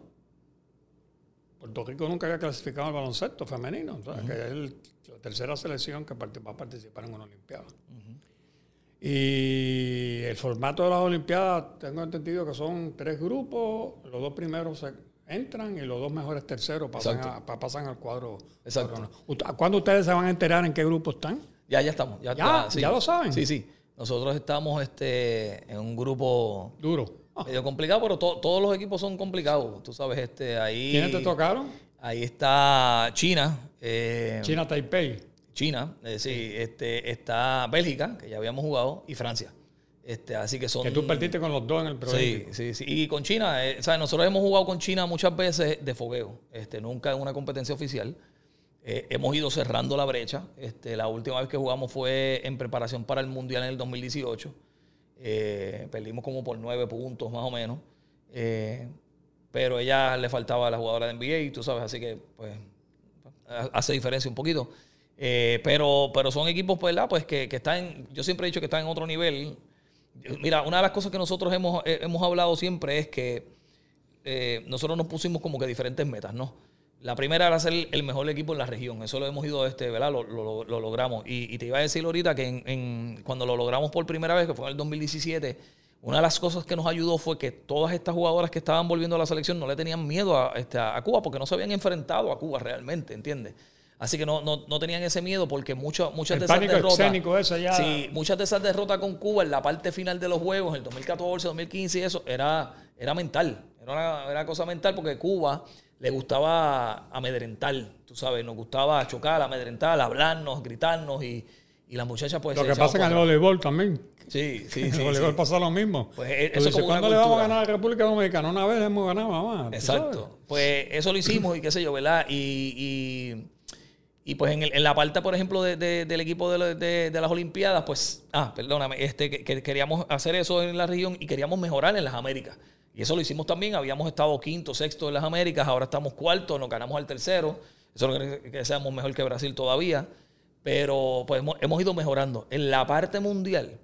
[SPEAKER 1] Puerto Rico nunca había clasificado al baloncesto femenino. o sea, que es el- la tercera selección que va a participar en una Olimpiada. Y el formato de las Olimpiadas, tengo entendido que son tres grupos, los dos primeros se entran y los dos mejores terceros pasan, a- pa- pasan al cuadro.
[SPEAKER 2] Exacto.
[SPEAKER 1] cuadro. ¿Cuándo ustedes se van a enterar en qué grupo están?
[SPEAKER 2] Ya, ya estamos. Ya,
[SPEAKER 1] Ya,
[SPEAKER 2] sí.
[SPEAKER 1] ya lo saben.
[SPEAKER 2] Sí, sí. Nosotros estamos este, en un grupo
[SPEAKER 1] Duro.
[SPEAKER 2] Medio complicado, pero to- todos los equipos son complicados. Tú sabes, este, ahí.
[SPEAKER 1] ¿Quiénes te tocaron?
[SPEAKER 2] Ahí está China. eh,
[SPEAKER 1] China Taipei.
[SPEAKER 2] China, eh, sí, este, está Bélgica, que ya habíamos jugado, y Francia. Este, así que son.
[SPEAKER 1] Que tú perdiste con los dos en el
[SPEAKER 2] Sí,
[SPEAKER 1] proyecto.
[SPEAKER 2] sí, sí. Y con China, eh, ¿sabes? nosotros hemos jugado con China muchas veces de fogueo, este, nunca en una competencia oficial. Eh, hemos ido cerrando la brecha. Este, la última vez que jugamos fue en preparación para el Mundial en el 2018. Eh, perdimos como por nueve puntos más o menos. Eh, pero ella le faltaba a la jugadora de NBA, tú sabes, así que pues ha- hace diferencia un poquito. Pero, pero son equipos, pues, ¿verdad? pues que, que están, yo siempre he dicho que están en otro nivel. Mira, una de las cosas que nosotros hemos, hemos hablado siempre es que nosotros nos pusimos como que diferentes metas, ¿no? La primera era ser el mejor equipo en la región. Eso lo hemos ido, este, ¿verdad? Lo, lo- lo logramos. Y, y te iba a decir ahorita que en- en- cuando lo logramos por primera vez, que fue en el 2017, una de las cosas que nos ayudó fue que todas estas jugadoras que estaban volviendo a la selección no le tenían miedo a, este, a Cuba porque no se habían enfrentado a Cuba realmente, ¿entiendes? Así que no, no, no tenían ese miedo porque muchas muchas de esas derrotas...
[SPEAKER 1] ya-
[SPEAKER 2] Sí, muchas de esas derrotas con Cuba en la parte final de los juegos, el 2014, 2015 y eso, era, era mental. Era una, era cosa mental porque Cuba le gustaba amedrentar, tú sabes, nos gustaba chocar, amedrentar, hablarnos, gritarnos y, y las muchachas pues...
[SPEAKER 1] Lo que pasa en el voleibol también.
[SPEAKER 2] Sí, sí,
[SPEAKER 1] En
[SPEAKER 2] sí.
[SPEAKER 1] el voleibol
[SPEAKER 2] sí.
[SPEAKER 1] pasa lo mismo.
[SPEAKER 2] Pues, eso
[SPEAKER 1] dices,
[SPEAKER 2] como una
[SPEAKER 1] ¿cuándo le vamos a ganar a la República Dominicana? Una vez hemos ganado, mamá. ¿tú
[SPEAKER 2] Exacto. Pues eso lo hicimos y qué sé yo, ¿verdad? Y, y, y, pues en, el- en la parte, por ejemplo, de- de- del equipo de, de- de las Olimpiadas, pues, ah, perdóname, este, que, que queríamos hacer eso en la región y queríamos mejorar en las Américas. Y eso lo hicimos también. Habíamos estado quinto, sexto en las Américas, ahora estamos cuarto, nos ganamos al tercero. Eso no decir que seamos mejor que Brasil todavía. Pero pues hemos, hemos ido mejorando. En la parte mundial,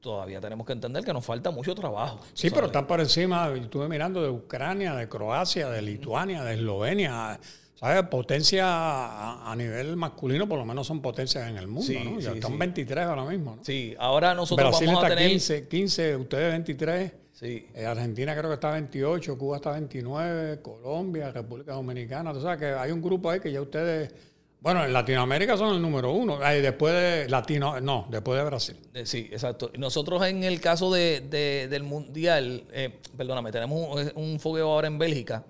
[SPEAKER 2] todavía tenemos que entender que nos falta mucho trabajo.
[SPEAKER 1] Sí, pero están por encima, estuve mirando de Ucrania, de Croacia, de Lituania, de Eslovenia. ¿Sabes? Potencia a, a nivel masculino, por lo menos son potencias en el mundo,
[SPEAKER 2] Sí,
[SPEAKER 1] ¿no? Ya
[SPEAKER 2] sí,
[SPEAKER 1] están
[SPEAKER 2] sí.
[SPEAKER 1] 23 ahora mismo, ¿no?
[SPEAKER 2] Sí, ahora nosotros
[SPEAKER 1] Brasil
[SPEAKER 2] vamos a tener...
[SPEAKER 1] 15, 15, ustedes 23.
[SPEAKER 2] Sí.
[SPEAKER 1] Eh, Argentina creo que está 28, Cuba está 29, Colombia, República Dominicana. Tú sabes que hay un grupo ahí que ya ustedes... Bueno, en Latinoamérica son el número uno. Después de Latino... No, después de Brasil.
[SPEAKER 2] Sí, exacto. Nosotros en el caso de, de- del Mundial, eh, perdóname, tenemos un, un fogueo ahora en Bélgica,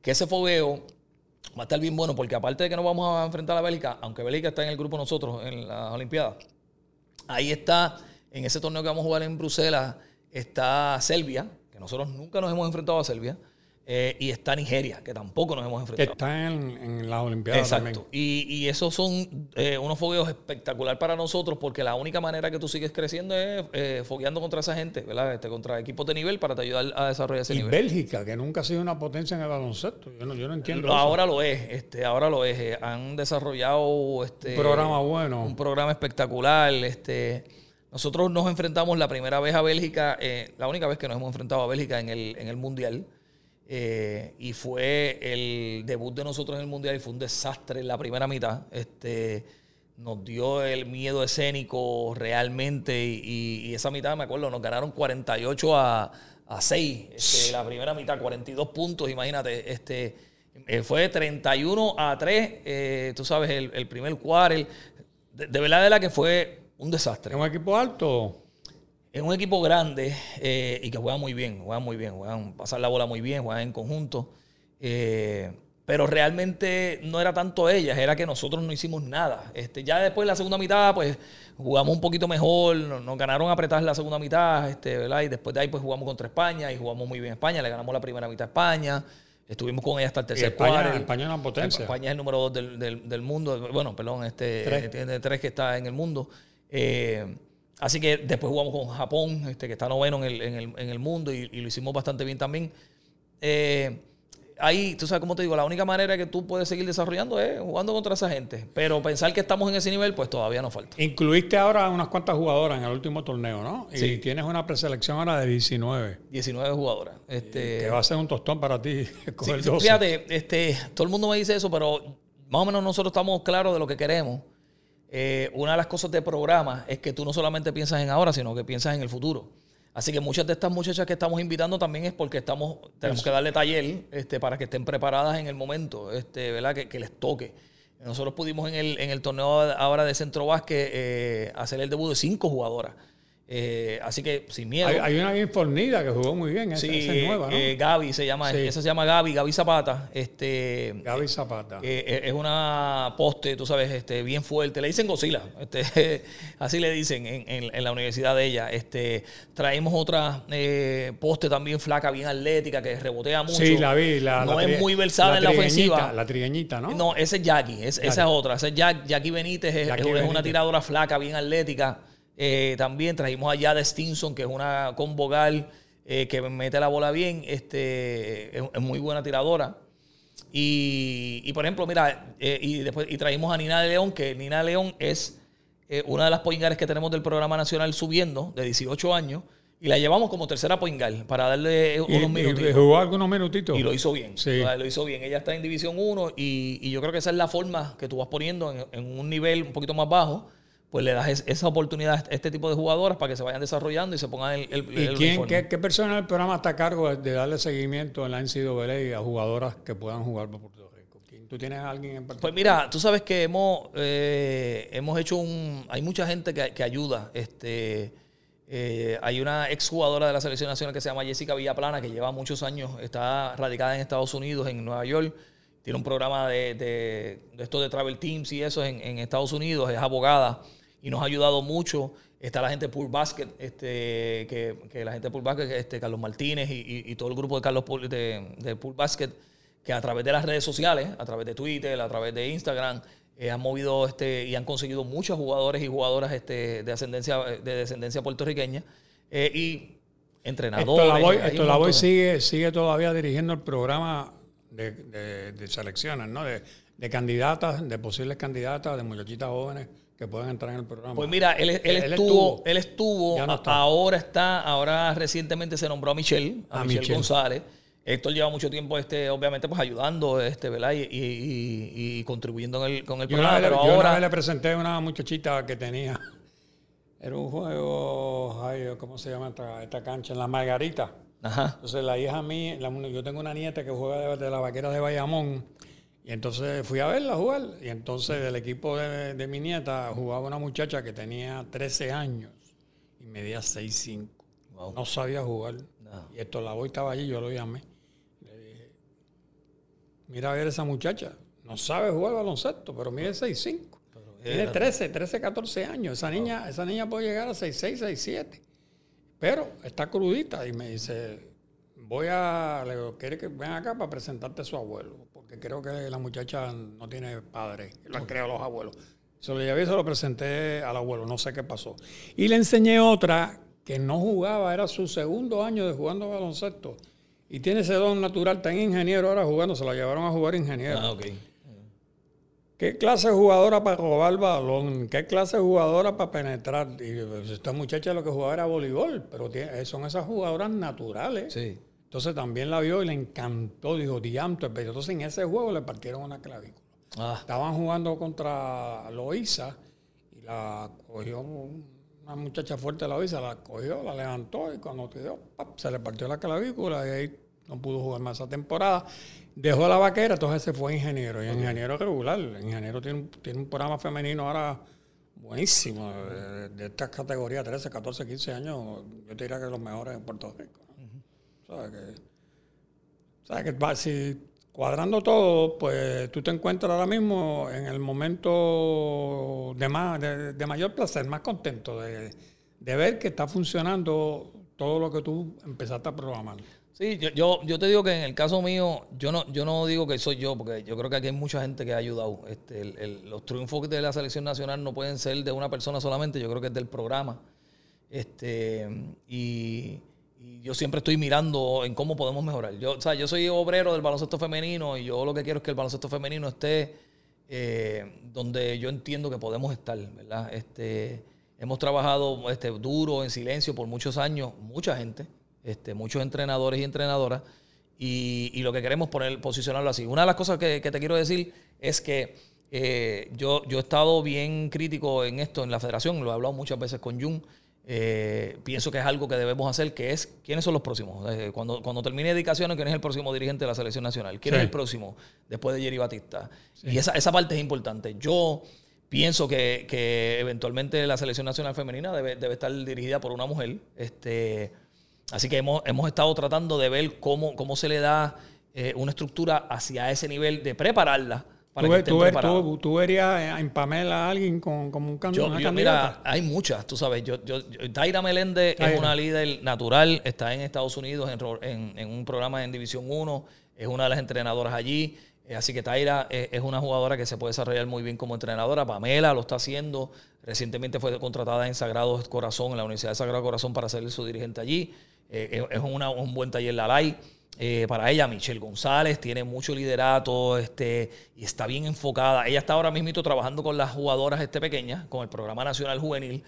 [SPEAKER 2] que ese fogueo va a estar bien bueno porque aparte de que nos vamos a enfrentar a Bélgica, aunque Bélgica está en el grupo nosotros en las Olimpiadas, ahí está, en ese torneo que vamos a jugar en Bruselas, está Serbia, que nosotros nunca nos hemos enfrentado a Serbia, eh, y está Nigeria, que tampoco nos hemos
[SPEAKER 1] Que
[SPEAKER 2] enfrentado.
[SPEAKER 1] está en, en las Olimpiadas
[SPEAKER 2] Exacto.
[SPEAKER 1] también.
[SPEAKER 2] Y, y esos son eh, unos fogueos espectacular para nosotros porque la única manera que tú sigues creciendo es eh, fogueando contra esa gente, ¿verdad? Este, contra equipos de nivel para te ayudar a desarrollar ese
[SPEAKER 1] Y
[SPEAKER 2] nivel.
[SPEAKER 1] Bélgica, que nunca ha sido una potencia en el baloncesto. Yo no, yo no entiendo
[SPEAKER 2] Lo-
[SPEAKER 1] eso.
[SPEAKER 2] ahora lo es, este, ahora lo es. Eh, Han desarrollado este,
[SPEAKER 1] Un programa bueno.
[SPEAKER 2] un programa espectacular. Este, nosotros nos enfrentamos la primera vez a Bélgica, eh, la única vez que nos hemos enfrentado a Bélgica en el, en el Mundial. eh, y fue el debut de nosotros en el Mundial y fue un desastre en la primera mitad. Este, nos dio el miedo escénico realmente y, esa mitad, me acuerdo, nos ganaron 48 a, a 6. Este, la primera mitad, 42 puntos, imagínate. Este, eh, fue 31 a 3, eh, tú sabes, el, el primer quarter. De, de verdad, de la que fue un desastre.
[SPEAKER 1] ¿Es un equipo alto?
[SPEAKER 2] Es un equipo grande eh, y que juega muy bien, juegan muy bien, juegan pasar la bola muy bien, juegan en conjunto. Eh, pero realmente no era tanto ellas, era que nosotros no hicimos nada. Este, ya después de la segunda mitad, pues jugamos un poquito mejor, nos, nos ganaron a apretar la segunda mitad, este, ¿verdad? Y después de ahí, pues jugamos contra España y jugamos muy bien España, le ganamos la primera mitad a España, estuvimos con ella hasta el tercer
[SPEAKER 1] España,
[SPEAKER 2] quarter.
[SPEAKER 1] España es una potencia.
[SPEAKER 2] España es el número dos del, del- del mundo. Bueno, perdón, este
[SPEAKER 1] Tres.
[SPEAKER 2] tiene tres que está en el mundo. Eh, así que después jugamos con Japón, este, que está noveno en el, en el- en el mundo, y, y lo hicimos bastante bien también. Eh, ahí, tú sabes cómo te digo, la única manera que tú puedes seguir desarrollando es jugando contra esa gente. Pero pensar que estamos en ese nivel, pues todavía nos falta.
[SPEAKER 1] Incluiste ahora unas cuantas jugadoras en el último torneo, ¿no? Y
[SPEAKER 2] Sí.
[SPEAKER 1] tienes una preselección ahora de 19.
[SPEAKER 2] 19 jugadoras. Este,
[SPEAKER 1] Que va a ser un tostón para ti coger
[SPEAKER 2] sí,
[SPEAKER 1] 12.
[SPEAKER 2] fíjate, este, todo el mundo me dice eso, pero más o menos nosotros estamos claros de lo que queremos. Eh, una de las cosas de programa es que tú no solamente piensas en ahora, sino que piensas en el futuro. Así que muchas de estas muchachas que estamos invitando también es porque estamos, tenemos que darle taller este, para que estén preparadas en el momento, este, ¿verdad? Que, que les toque. Nosotros pudimos en el, en el torneo ahora de centro básquet eh, hacer el debut de cinco jugadoras. Eh, así que sin miedo.
[SPEAKER 1] Hay, hay una bien fornida que jugó muy bien. Esa,
[SPEAKER 2] Sí,
[SPEAKER 1] esa es nueva, ¿no?
[SPEAKER 2] eh, Gaby se llama,
[SPEAKER 1] Sí.
[SPEAKER 2] esa se llama Gaby, Gaby Zapata. Este,
[SPEAKER 1] Gaby Zapata.
[SPEAKER 2] eh, eh, es una poste, tú sabes, este, bien fuerte. Le dicen Godzilla, este, así le dicen en, en- en la universidad de ella. Este, traemos otra eh, poste también flaca, bien atlética, que rebotea mucho.
[SPEAKER 1] sí, la vi. La,
[SPEAKER 2] no
[SPEAKER 1] la
[SPEAKER 2] es muy versada en la ofensiva.
[SPEAKER 1] La trigueñita, ¿no?
[SPEAKER 2] No, ese es Jackie, es- esa es otra. Esa es Jack- Jackie Benítez, es,
[SPEAKER 1] Jackie
[SPEAKER 2] es una
[SPEAKER 1] Benítez.
[SPEAKER 2] tiradora flaca, bien atlética. Eh, también trajimos a Jade Stinson, que es una con vogal eh, que mete la bola bien. Este, es, es muy buena tiradora. Y, y, por ejemplo, mira, eh, y después y trajimos a Nina de León, que Nina de León es eh, una de las poingares que tenemos del programa nacional subiendo, de 18 años, y la llevamos como tercera poingar para darle unos minutos.
[SPEAKER 1] y jugó algunos minutitos.
[SPEAKER 2] Y lo hizo bien.
[SPEAKER 1] Sí.
[SPEAKER 2] Lo hizo bien. Ella está en División 1 y, y yo creo que esa es la forma que tú vas poniendo en, en un nivel un poquito más bajo. Pues le das es- esa oportunidad a este tipo de jugadoras para que se vayan desarrollando y se pongan el, el,
[SPEAKER 1] ¿Y
[SPEAKER 2] el
[SPEAKER 1] quién,
[SPEAKER 2] uniforme.
[SPEAKER 1] qué, qué persona del programa está a cargo de, darle seguimiento en la NCAA a jugadoras que puedan jugar por Puerto Rico? ¿Quién- ¿Tú tienes a alguien en
[SPEAKER 2] Pues
[SPEAKER 1] particular?
[SPEAKER 2] mira, tú sabes que hemos, eh, hemos hecho un... Hay mucha gente que, que ayuda. Este, eh, hay una exjugadora de la selección nacional que se llama Jessica Villaplana, que lleva muchos años, está radicada en Estados Unidos, en Nueva York. Tiene un programa de, de, de esto de Travel Teams y eso en, en Estados Unidos. Es abogada y nos ha ayudado mucho. Está la gente de Pool Basket, este, que, que la gente de Pool Basket, este, Carlos Martínez y, y- y todo el grupo de Carlos Pool- de, de Pool Basket, que a través de las redes sociales, a través de Twitter, a través de Instagram, eh, han movido este, y han conseguido muchos jugadores y jugadoras este, de, ascendencia, de descendencia puertorriqueña eh, y entrenadores.
[SPEAKER 1] Esto la voy, esto la voy sigue, sigue todavía dirigiendo el programa de, de- de selecciones, ¿no? De de candidatas, de posibles candidatas, de muchachitas jóvenes que puedan entrar en el programa.
[SPEAKER 2] Pues mira, él, él, estuvo, él estuvo, ahora está, ahora recientemente se nombró a Michelle, a, Michelle, González. Héctor lleva mucho tiempo, este, obviamente, pues ayudando, este, ¿verdad? Y, y, contribuyendo con el, con el programa.
[SPEAKER 1] pero ahora le presenté a una muchachita que tenía, era un juego, ¿cómo se llama esta, cancha? En la Margarita. Ajá. Entonces la hija mía, yo tengo una nieta que juega de, la vaquera de Bayamón. Y entonces fui a verla jugar. Y entonces del equipo de, mi nieta jugaba una muchacha que tenía 13 años y medía 6'5". No sabía jugar. Y esto la voy estaba allí, yo lo llamé mira a ver esa muchacha, no sabe jugar baloncesto, pero mide 6'5". Tiene 13, 13, 14 años. Esa niña, esa niña puede llegar a 6'6", 6'7". Pero está crudita y me dice, voy a, le digo, quiere que venga acá para presentarte a su abuelo, porque creo que la muchacha no tiene padre, lo han creado los abuelos. Se lo llevé y se lo presenté al abuelo, no sé qué pasó. Y le enseñé otra que no jugaba, era su segundo año de jugando baloncesto. Y tiene ese don natural, en ingeniero ahora jugando, se la llevaron a jugar ingeniero. Ah, ok. ¿Qué clase de jugadora para robar balón? ¿Qué clase de jugadora para penetrar? Y esta muchacha lo que jugaba era voleibol, pero son esas jugadoras naturales. Sí. Entonces también la vio y le encantó, dijo, dianto. Entonces en ese juego le partieron una clavícula. Ah. Estaban jugando contra Loisa y la cogió una muchacha fuerte de la la cogió, la levantó y cuando dio, se le partió la clavícula y ahí no pudo jugar más esa temporada. Dejó la vaquera, entonces se fue ingeniero. Y ingeniero regular. ingeniero tiene, tiene un programa femenino ahora buenísimo. De, estas categorías, 13, 14, 15 años, yo te diría que los mejores en Puerto Rico. ¿Sabes que, ¿sabes que si cuadrando todo, pues tú te encuentras ahora mismo en el momento de, más, de, mayor placer, más contento de, de, ver que está funcionando todo lo que tú empezaste a programar.
[SPEAKER 2] Sí, yo, yo, te digo que en el caso mío, yo no, yo no digo que soy yo, porque yo creo que aquí hay mucha gente que ha ayudado. Este, los triunfos de la selección nacional no pueden ser de una persona solamente, yo creo que es del programa. Este, y y yo siempre estoy mirando en cómo podemos mejorar. Yo, o sea, yo soy obrero del baloncesto femenino y yo lo que quiero es que el baloncesto femenino esté eh, donde yo entiendo que podemos estar, ¿verdad? Este, hemos trabajado este, duro, en silencio por muchos años, mucha gente, este, muchos entrenadores y entrenadoras, y, lo que queremos poner, posicionarlo así. Una de las cosas que, te quiero decir es que eh, yo, yo he estado bien crítico en esto en la federación, lo he hablado muchas veces con Jun. Eh, pienso que es algo que debemos hacer, que es quiénes son los próximos. Eh, cuando, cuando termine dedicaciones, quién es el próximo dirigente de la selección nacional, quién es el próximo después de Jerry Batista. Y esa, esa parte es importante. Yo pienso que, que, eventualmente la selección nacional femenina debe, debe, estar dirigida por una mujer. Este, así que hemos, hemos estado tratando de ver cómo, cómo se le da eh, una estructura hacia ese nivel de prepararla
[SPEAKER 1] ¿Tú, verías en Pamela a alguien con, como un candidato? Mira,
[SPEAKER 2] hay muchas, tú sabes. Yo, yo, Taira Meléndez es una líder natural, está en Estados Unidos en, en, un programa en División 1, es una de las entrenadoras allí. Eh, así que Taira es, una jugadora que se puede desarrollar muy bien como entrenadora. Pamela lo está haciendo. Recientemente fue contratada en Sagrado Corazón, en la Universidad de Sagrado Corazón, para ser su dirigente allí. Eh, es una, un buen taller la LAI. Eh, para ella, Michelle González tiene mucho liderato este, y está bien enfocada. Ella está ahora mismo trabajando con las jugadoras este, pequeñas, con el Programa Nacional Juvenil.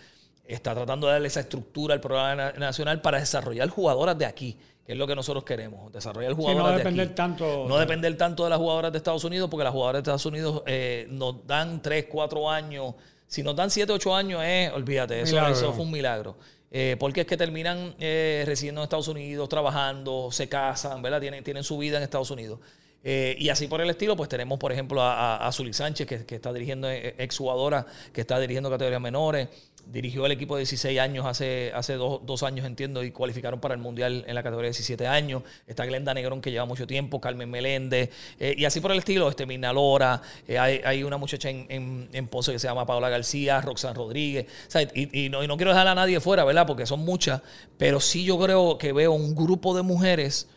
[SPEAKER 2] Está tratando de darle esa estructura al Programa Nacional para desarrollar jugadoras de aquí, que es lo que nosotros queremos. Desarrollar jugadoras no depender
[SPEAKER 1] de Tanto,
[SPEAKER 2] no depender tanto de las jugadoras de Estados Unidos, porque las jugadoras de Estados Unidos eh, nos dan 3, 4 años. Si nos dan 7, 8 años, eh, olvídate, eso, eso fue un milagro. Eh, porque es que terminan eh, residiendo en Estados Unidos, trabajando, se casan, ¿verdad? Tienen, tienen su vida en Estados Unidos. Eh, y así por el estilo, pues tenemos, por ejemplo, a, a, Sánchez, que, que, está dirigiendo, exjugadora, que está dirigiendo categorías menores dirigió el equipo de 16 años hace, hace dos, años, entiendo, y cualificaron para el Mundial en la categoría de 17 años. Está Glenda Negrón, que lleva mucho tiempo, Carmen Meléndez, eh, y así por el estilo, este Mirna Lora, eh, hay, una muchacha en, en, Ponce que se llama Paola García, Roxanne Rodríguez, y, no, quiero dejar a nadie fuera, ¿verdad? Porque son muchas, pero sí yo creo que veo un grupo de mujeres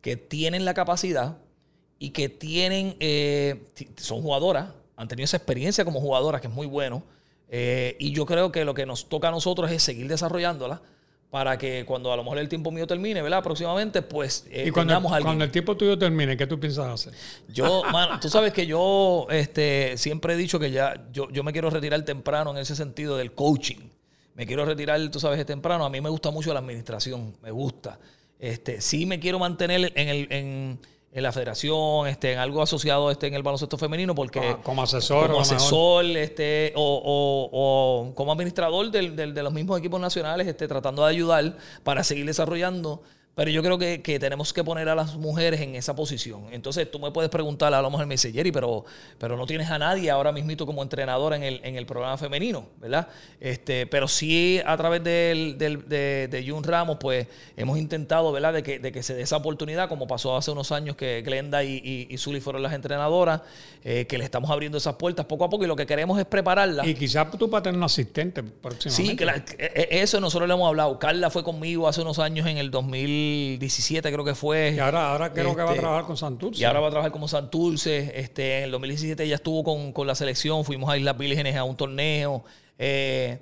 [SPEAKER 2] que tienen la capacidad y que tienen, eh, son jugadoras, han tenido esa experiencia como jugadoras, que es muy bueno, eh, y yo creo que lo que nos toca a nosotros es seguir desarrollándola para que cuando a lo mejor el tiempo mío termine, ¿verdad? Próximamente, pues
[SPEAKER 1] eh, y cuando, cuando el tiempo tuyo termine, ¿qué tú piensas hacer?
[SPEAKER 2] Yo, mano, tú sabes que yo este, siempre he dicho que ya yo, yo me quiero retirar temprano en ese sentido del coaching. Me quiero retirar, tú sabes, temprano. A mí me gusta mucho la administración, me gusta. Este, sí me quiero mantener en el... En, en la federación, este, en algo asociado este, en el baloncesto femenino, porque
[SPEAKER 1] ah, como asesor,
[SPEAKER 2] como asesor, este, o, o, como administrador del, del, de los mismos equipos nacionales, este, tratando de ayudar para seguir desarrollando pero yo creo que, tenemos que poner a las mujeres en esa posición. Entonces tú me puedes preguntar, a lo mejor me dice, Jerry, pero, pero no tienes a nadie ahora mismito como entrenadora en el, en el programa femenino, ¿verdad? Este, pero sí a través del, del, de, de Jun Ramos, pues hemos intentado, ¿verdad? De que, de que se dé esa oportunidad, como pasó hace unos años que Glenda y, y, y Zully fueron las entrenadoras, eh, que le estamos abriendo esas puertas poco a poco y lo que queremos es prepararla.
[SPEAKER 1] Y quizás tú para tener un asistente próximamente.
[SPEAKER 2] Sí, e, e, eso nosotros le hemos hablado. Carla fue conmigo hace unos años en el 2000 2017 creo que fue.
[SPEAKER 1] Y ahora, ahora creo que va a este, trabajar con Santurce.
[SPEAKER 2] Y ahora va a trabajar como Santurce. Este, en el 2017 ella estuvo con, la selección, fuimos a Islas Vírgenes a un torneo. Eh,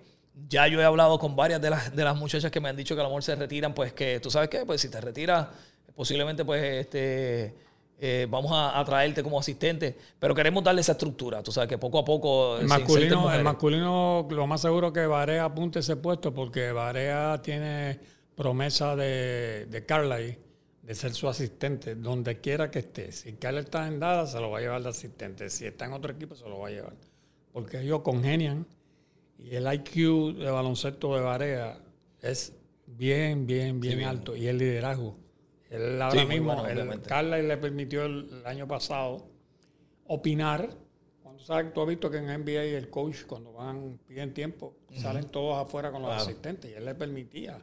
[SPEAKER 2] ya yo he hablado con varias de las, de las muchachas que me han dicho que a lo mejor se retiran, pues que tú sabes qué, pues si te retiras, posiblemente pues este... Eh, vamos a, traerte como asistente, pero queremos darle esa estructura, tú sabes que poco a poco...
[SPEAKER 1] El masculino, el masculino lo más seguro que Varea apunte ese puesto porque Varea tiene promesa de, de Carly de ser su asistente donde quiera que esté. Si Carla está en Dada, se lo va a llevar de asistente. Si está en otro equipo, se lo va a llevar. Porque ellos congenian y el IQ de baloncesto de Barea es bien, bien, bien, alto. Y el liderazgo. Él ahora mismo, Carla le permitió el, año pasado opinar. Cuando sabes, tú has visto que en NBA el coach, cuando van, piden tiempo, salen todos afuera con los asistentes. Y él le permitía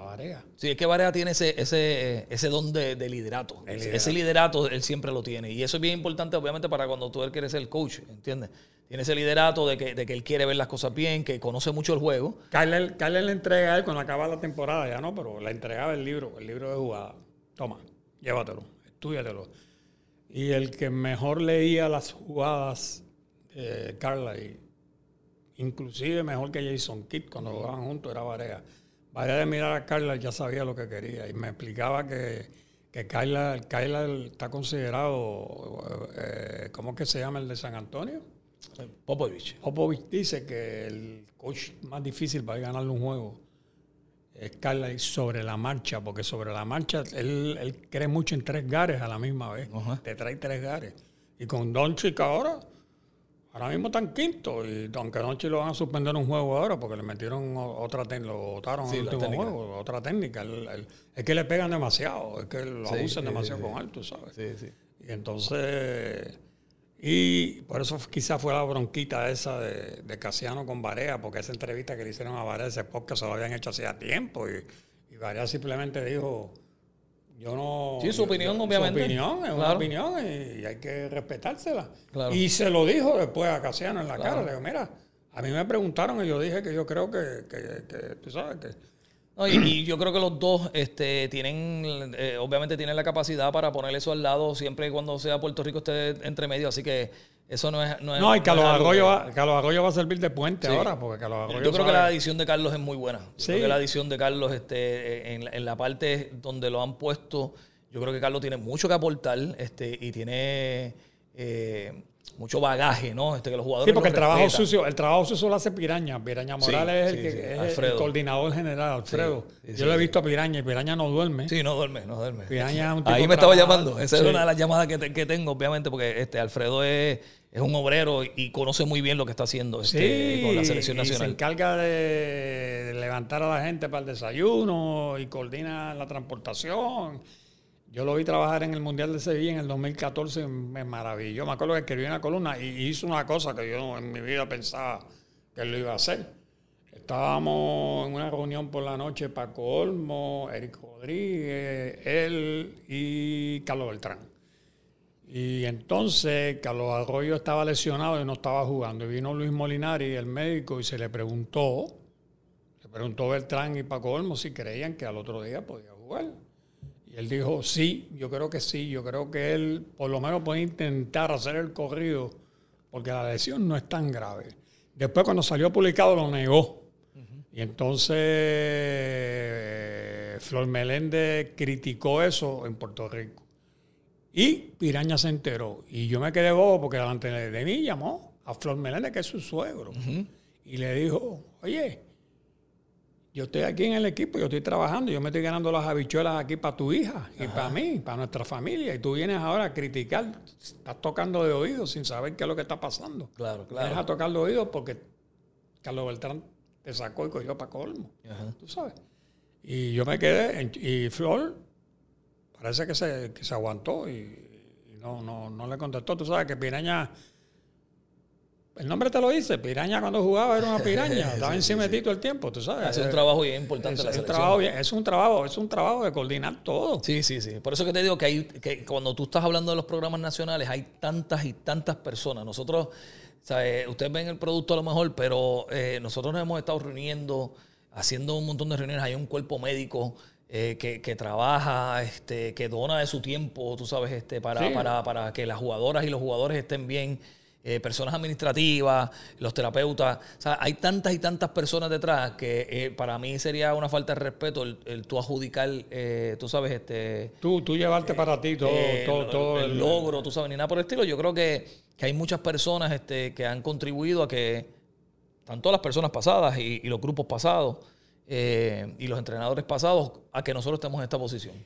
[SPEAKER 1] Varea.
[SPEAKER 2] Sí, es que Varea tiene ese, ese, ese don de, liderato. Ese liderato él siempre lo tiene. Y eso es bien importante, obviamente, para cuando tú él quieres ser el coach, ¿entiendes? Tiene ese liderato de que, de que él quiere ver las cosas bien, que conoce mucho el juego.
[SPEAKER 1] Kyle, le entrega a él cuando acaba la temporada, ya no, pero le entregaba el libro, el libro de jugada. Toma, llévatelo, estudiatelo. Y el que mejor leía las jugadas de Carla, inclusive mejor que Jason Kidd cuando jugaban juntos, era Varea. Vaya de mirar a Carla, ya sabía lo que quería y me explicaba que, que Carla, está considerado, eh, ¿cómo que se llama el de San Antonio?
[SPEAKER 2] Popovich.
[SPEAKER 1] Popovich dice que el coach más difícil para ganarle un juego es Carla sobre la marcha, porque sobre la marcha él, cree mucho en tres gares a la misma vez. Te trae tres gares. Y con Don Chica ahora Ahora mismo están quinto y aunque noche lo van a suspender un juego ahora porque le metieron otra técnica, lo votaron en el último juego, otra técnica. es que le pegan demasiado, es que lo abusan demasiado con alto, ¿sabes? Sí, sí. Y entonces, y por eso quizás fue la bronquita esa de, de Casiano con Varea, porque esa entrevista que le hicieron a Varea, ese podcast se lo habían hecho hacía tiempo y, y Varea simplemente dijo yo no.
[SPEAKER 2] Sí, su opinión, obviamente.
[SPEAKER 1] Su opinión es una opinión y, hay que respetársela. Y se lo dijo después a Casiano en la cara. Le digo, mira, a mí me preguntaron y yo dije que yo creo que, que, tú sabes que.
[SPEAKER 2] Y, yo creo que los dos este, tienen, eh, obviamente tienen la capacidad para poner eso al lado siempre y cuando sea Puerto Rico esté entre medio. Así que eso no es. No,
[SPEAKER 1] no y Carlos, Arroyo va, Carlos Arroyo va a servir de puente ahora, porque Carlos Arroyo.
[SPEAKER 2] Yo creo que la edición de Carlos es muy buena. Yo creo que la edición de Carlos, este, en, en, la parte donde lo han puesto, yo creo que Carlos tiene mucho que aportar este, y tiene. Eh, mucho bagaje, ¿no? Este, que los jugadores.
[SPEAKER 1] Sí, porque el trabajo sucio, el trabajo sucio lo hace Piraña. Piraña Morales es el que es el coordinador general, Alfredo. Yo lo he visto a Piraña y Piraña no duerme.
[SPEAKER 2] Sí, no duerme, no duerme. Piraña es un tipo Ahí me estaba llamando. Esa es una de las llamadas que, que tengo, obviamente, porque este Alfredo es es un obrero y conoce muy bien lo que está haciendo este, con la selección nacional.
[SPEAKER 1] se encarga de levantar a la gente para el desayuno y coordina la transportación. Yo lo vi trabajar en el Mundial de Sevilla en el 2014, me maravilló. Me acuerdo que escribió una columna y hizo una cosa que yo en mi vida pensaba que lo iba a hacer. Estábamos en una reunión por la noche, Paco Olmo, Eric Rodríguez, él y Carlos Beltrán. Y entonces Carlos Arroyo estaba lesionado y no estaba jugando. Y vino Luis Molinari, el médico, y se le preguntó, le preguntó Beltrán y Paco Olmo si creían que al otro día podía jugar. Y él dijo, sí, yo creo que sí, yo creo que él por lo menos puede intentar hacer el corrido, porque la lesión no es tan grave. Después cuando salió publicado lo negó. Y entonces eh, Flor Meléndez criticó eso en Puerto Rico. Y Piraña se enteró. Y yo me quedé bobo porque delante de mí llamó a Flor Meléndez, que es su suegro. Y le dijo, oye, yo estoy aquí en el equipo, yo estoy trabajando, yo me estoy ganando las habichuelas aquí para tu hija y para mí, para nuestra familia. Y tú vienes ahora a criticar, estás tocando de oído sin saber qué es lo que está pasando.
[SPEAKER 2] Claro, claro.
[SPEAKER 1] Vienes a tocar de oído porque Carlos Beltrán te sacó y cogió para colmo. Tú sabes. Y yo me quedé, y Flor parece que se, que se aguantó y, no, no, no le contestó. Tú sabes que Piraña el nombre te lo dice, Piraña cuando jugaba era una piraña, estaba encima de ti todo el tiempo, tú sabes.
[SPEAKER 2] Es un trabajo bien importante
[SPEAKER 1] es,
[SPEAKER 2] la
[SPEAKER 1] un trabajo es un trabajo, es un trabajo de coordinar todo.
[SPEAKER 2] Sí, sí, sí. Por eso que te digo que hay que cuando tú estás hablando de los programas nacionales hay tantas y tantas personas. Nosotros, ¿sabes? ustedes ven el producto a lo mejor, pero eh, nosotros nos hemos estado reuniendo, haciendo un montón de reuniones, hay un cuerpo médico eh, que, que, trabaja, este, que dona de su tiempo, tú sabes, este, para, para, para que las jugadoras y los jugadores estén bien. Eh, personas administrativas, los terapeutas. O sea, hay tantas y tantas personas detrás que eh, para mí sería una falta de respeto el, tú adjudicar, eh, tú sabes, este...
[SPEAKER 1] Tú, tú llevarte para ti todo, todo, todo
[SPEAKER 2] el, logro, tú sabes, ni nada por el estilo. Yo creo que, hay muchas personas este, que han contribuido a que, tanto las personas pasadas y, los grupos pasados y los entrenadores pasados, a que nosotros estemos en esta posición.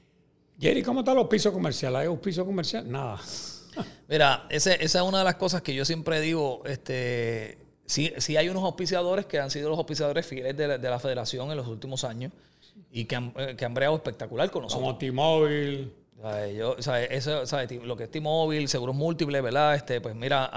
[SPEAKER 1] Jerry, ¿cómo están los pisos comerciales? ¿Hay un piso comercial? Nada.
[SPEAKER 2] Mira, esa es una de las cosas que yo siempre digo. Este, sí, sí hay unos auspiciadores que han sido los auspiciadores fieles de la, federación en los últimos años y que han, eh, que han breado espectacular con nosotros.
[SPEAKER 1] Como T-Mobile.
[SPEAKER 2] Yo, Eso, Lo que es T-Mobile, seguros múltiples, ¿verdad? Este, pues mira,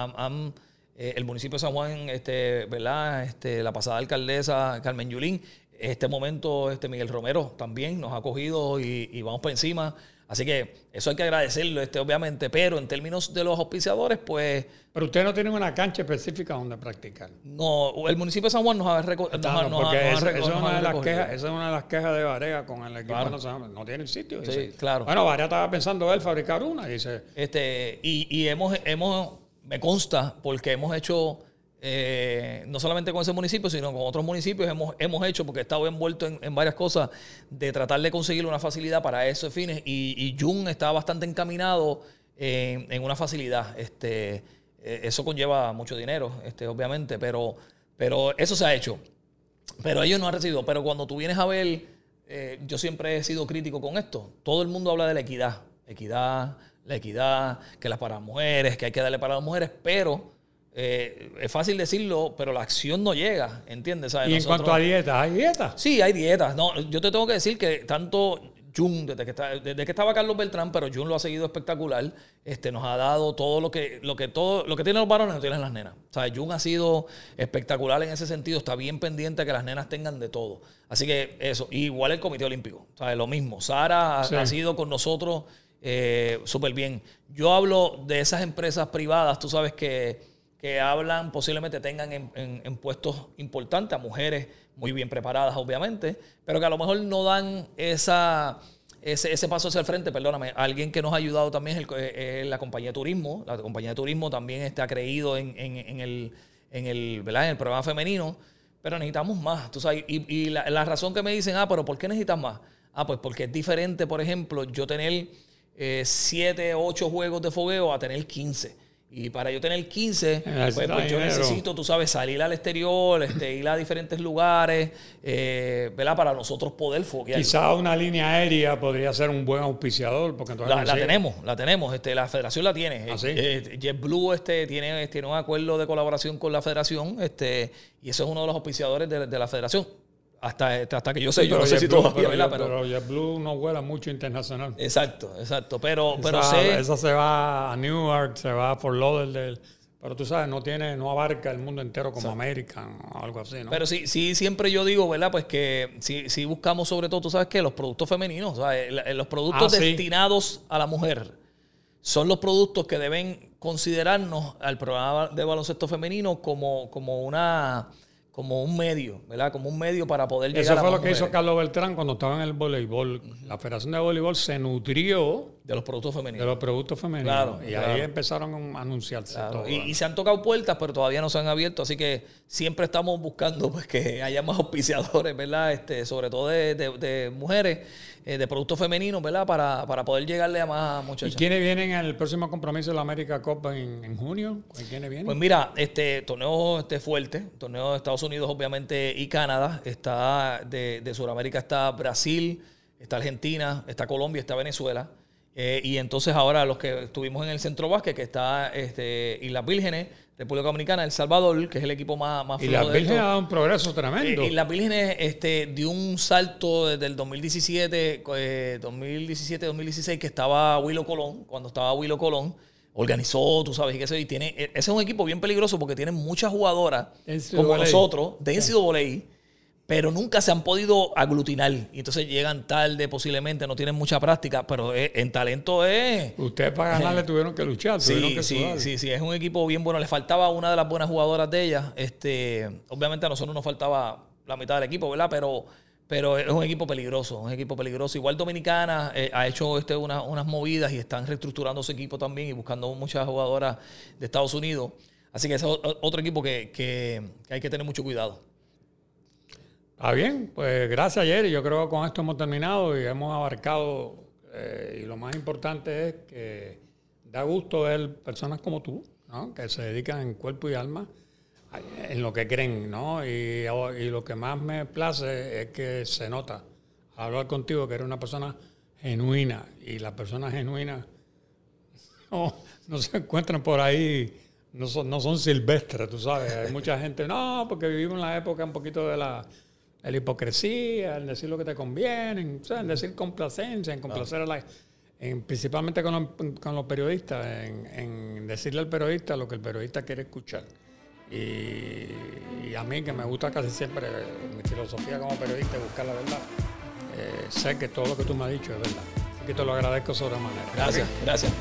[SPEAKER 2] eh, el municipio de San Juan, este, ¿verdad? Este, la pasada alcaldesa Carmen Yulín, este momento este Miguel Romero también nos ha cogido y, y vamos por encima. Así que eso hay que agradecerlo, este, obviamente, pero en términos de los auspiciadores, pues...
[SPEAKER 1] Pero ustedes no tienen una cancha específica donde practicar.
[SPEAKER 2] No, el municipio de San Juan nos ha,
[SPEAKER 1] de las quejas, esa es una de las quejas de Varea con el equipo no, no tiene sitio.
[SPEAKER 2] Sí, claro.
[SPEAKER 1] Bueno, Varea estaba pensando él fabricar una, dice.
[SPEAKER 2] Este, y, y hemos, hemos, me consta, porque hemos hecho eh, no solamente con ese municipio, sino con otros municipios hemos, hemos hecho, porque he estado envuelto en, varias cosas, de tratar de conseguir una facilidad para esos fines. Y, y Jun está bastante encaminado en, una facilidad. Este, eh, eso conlleva mucho dinero, este, obviamente, pero, pero eso se ha hecho. Pero ellos no han recibido. Pero cuando tú vienes a ver, eh, yo siempre he sido crítico con esto. Todo el mundo habla de la equidad. Equidad, la equidad, que las para mujeres, que hay que darle para las mujeres, pero eh, es fácil decirlo, pero la acción no llega, ¿entiendes?
[SPEAKER 1] Y en cuanto a dietas, ¿hay dietas?
[SPEAKER 2] Sí, hay dietas. No, yo te tengo que decir que tanto Jun, desde que, desde que estaba Carlos Beltrán, pero Jun lo ha seguido espectacular, este, nos ha dado todo lo que, lo que todo, lo que tienen los varones, lo tienen las nenas. O sea, Jun ha sido espectacular en ese sentido, está bien pendiente de que las nenas tengan de todo. Así que eso, igual el Comité Olímpico, o sea, lo mismo. Sara ha, sido con nosotros eh, súper bien. Yo hablo de esas empresas privadas, tú sabes que que hablan, posiblemente tengan en, puestos importantes a mujeres muy bien preparadas, obviamente, pero que a lo mejor no dan esa, ese, paso hacia el frente, perdóname. Alguien que nos ha ayudado también es, eh, la compañía de turismo. La compañía de turismo también está creído en, el, en, el, en el programa femenino, pero necesitamos más. ¿tú sabes? Y, la, razón que me dicen, ah, pero ¿por qué necesitas más? Ah, pues porque es diferente, por ejemplo, yo tener eh, siete, ocho juegos de fogueo a tener 15 y para yo tener 15, pues, pues, yo necesito, tú sabes, salir al exterior, este, ir a diferentes lugares, eh, ¿verdad? Para nosotros poder foguear.
[SPEAKER 1] Quizá una línea aérea podría ser un buen auspiciador. Porque
[SPEAKER 2] la, la tenemos, la tenemos. Este, la federación la tiene.
[SPEAKER 1] ¿Ah,
[SPEAKER 2] eh, JetBlue este, tiene, tiene un acuerdo de colaboración con la federación este, y eso es uno de los auspiciadores de la federación. Hasta, hasta que yo sé, yo no sé si todavía,
[SPEAKER 1] pero, pero, pero JetBlue no vuela mucho internacional.
[SPEAKER 2] Exacto, exacto. Pero,
[SPEAKER 1] esa,
[SPEAKER 2] pero sé.
[SPEAKER 1] Esa se va a Newark, se va a Fort Lauderdale. Pero tú sabes, no tiene, no abarca el mundo entero como American o algo así, ¿no?
[SPEAKER 2] Pero sí, sí, siempre yo digo, ¿verdad? Pues que si, si buscamos sobre todo, tú sabes que los productos femeninos, los productos ah, destinados a la mujer son los productos que deben considerarnos al programa de baloncesto femenino como, como una como un medio, ¿verdad? Como un medio para poder llegar
[SPEAKER 1] Eso fue lo que hizo Carlos Beltrán cuando estaba en el voleibol. La Federación de Voleibol se nutrió
[SPEAKER 2] de los productos femeninos.
[SPEAKER 1] De los productos femeninos.
[SPEAKER 2] Claro,
[SPEAKER 1] y
[SPEAKER 2] claro.
[SPEAKER 1] ahí empezaron a anunciarse
[SPEAKER 2] Claro,
[SPEAKER 1] todo.
[SPEAKER 2] Y, y se han tocado puertas, pero todavía no se han abierto, así que siempre estamos buscando pues, que haya más auspiciadores, ¿verdad? Este, sobre todo de, de- de mujeres, eh, de productos femeninos, ¿verdad? Para, para poder llegarle a más
[SPEAKER 1] ¿Y
[SPEAKER 2] muchachas.
[SPEAKER 1] quiénes vienen al próximo compromiso de la América Cup en, en junio? ¿Quiénes vienen?
[SPEAKER 2] Pues mira, este torneo este fuerte, torneo de Estados Unidos obviamente y Canadá, está de, de Sudamérica está Brasil, está Argentina, está Colombia, está Venezuela. Eh, y entonces ahora los que estuvimos en el centro básquet, que está este, Islas Vírgenes, República Dominicana, El Salvador, que es el equipo más, más
[SPEAKER 1] y las Vírgenes ha dado un progreso tremendo.
[SPEAKER 2] Eh, y las Vírgenes este, dio un salto desde el 2017, eh, 2017-2016, que estaba Willow Colón, cuando estaba Willow Colón, organizó, tú sabes, y qué sé y tiene, e- ese es un equipo bien peligroso porque tiene muchas jugadoras
[SPEAKER 1] NCAA.
[SPEAKER 2] como nosotros, de NCAA, pero nunca se han podido aglutinar. Y entonces llegan tarde, posiblemente, no tienen mucha práctica, pero eh, en talento es...
[SPEAKER 1] Ustedes para ganarle tuvieron que luchar, tuvieron
[SPEAKER 2] Sí,
[SPEAKER 1] que
[SPEAKER 2] sí,
[SPEAKER 1] sudar.
[SPEAKER 2] sí, sí, es un equipo bien bueno. Le faltaba una de las buenas jugadoras de ellas. Este, obviamente a nosotros nos faltaba la mitad del equipo, ¿verdad? Pero, pero es un equipo peligroso, un equipo peligroso. Igual Dominicana eh, ha hecho este, una- unas movidas y están reestructurando su equipo también y buscando muchas jugadoras de Estados Unidos. Así que ese es otro equipo que, que- que hay que tener mucho cuidado.
[SPEAKER 1] Está bien, pues gracias Jerry. Yo creo que con esto hemos terminado y hemos abarcado. eh, y lo más importante es que da gusto ver personas como tú, ¿no? que se dedican en cuerpo y alma en lo que creen. ¿no? Y, lo que más me place es que se nota hablar contigo que eres una persona genuina. Y las personas genuinas no, no se encuentran por ahí, no son, no son silvestres, tú sabes. Hay mucha gente, no, porque vivimos en la época un poquito de la, de la hipocresía, en decir lo que te conviene, en, o sea, en decir complacencia, en complacer a la... en- principalmente con los, con los periodistas, en, en decirle al periodista lo que el periodista quiere escuchar. Y, y a mí, que me gusta casi siempre, mi filosofía como periodista es buscar la verdad, eh, sé que todo lo que tú me has dicho es verdad. Así que te lo agradezco sobremanera.
[SPEAKER 2] Gracias, gracias.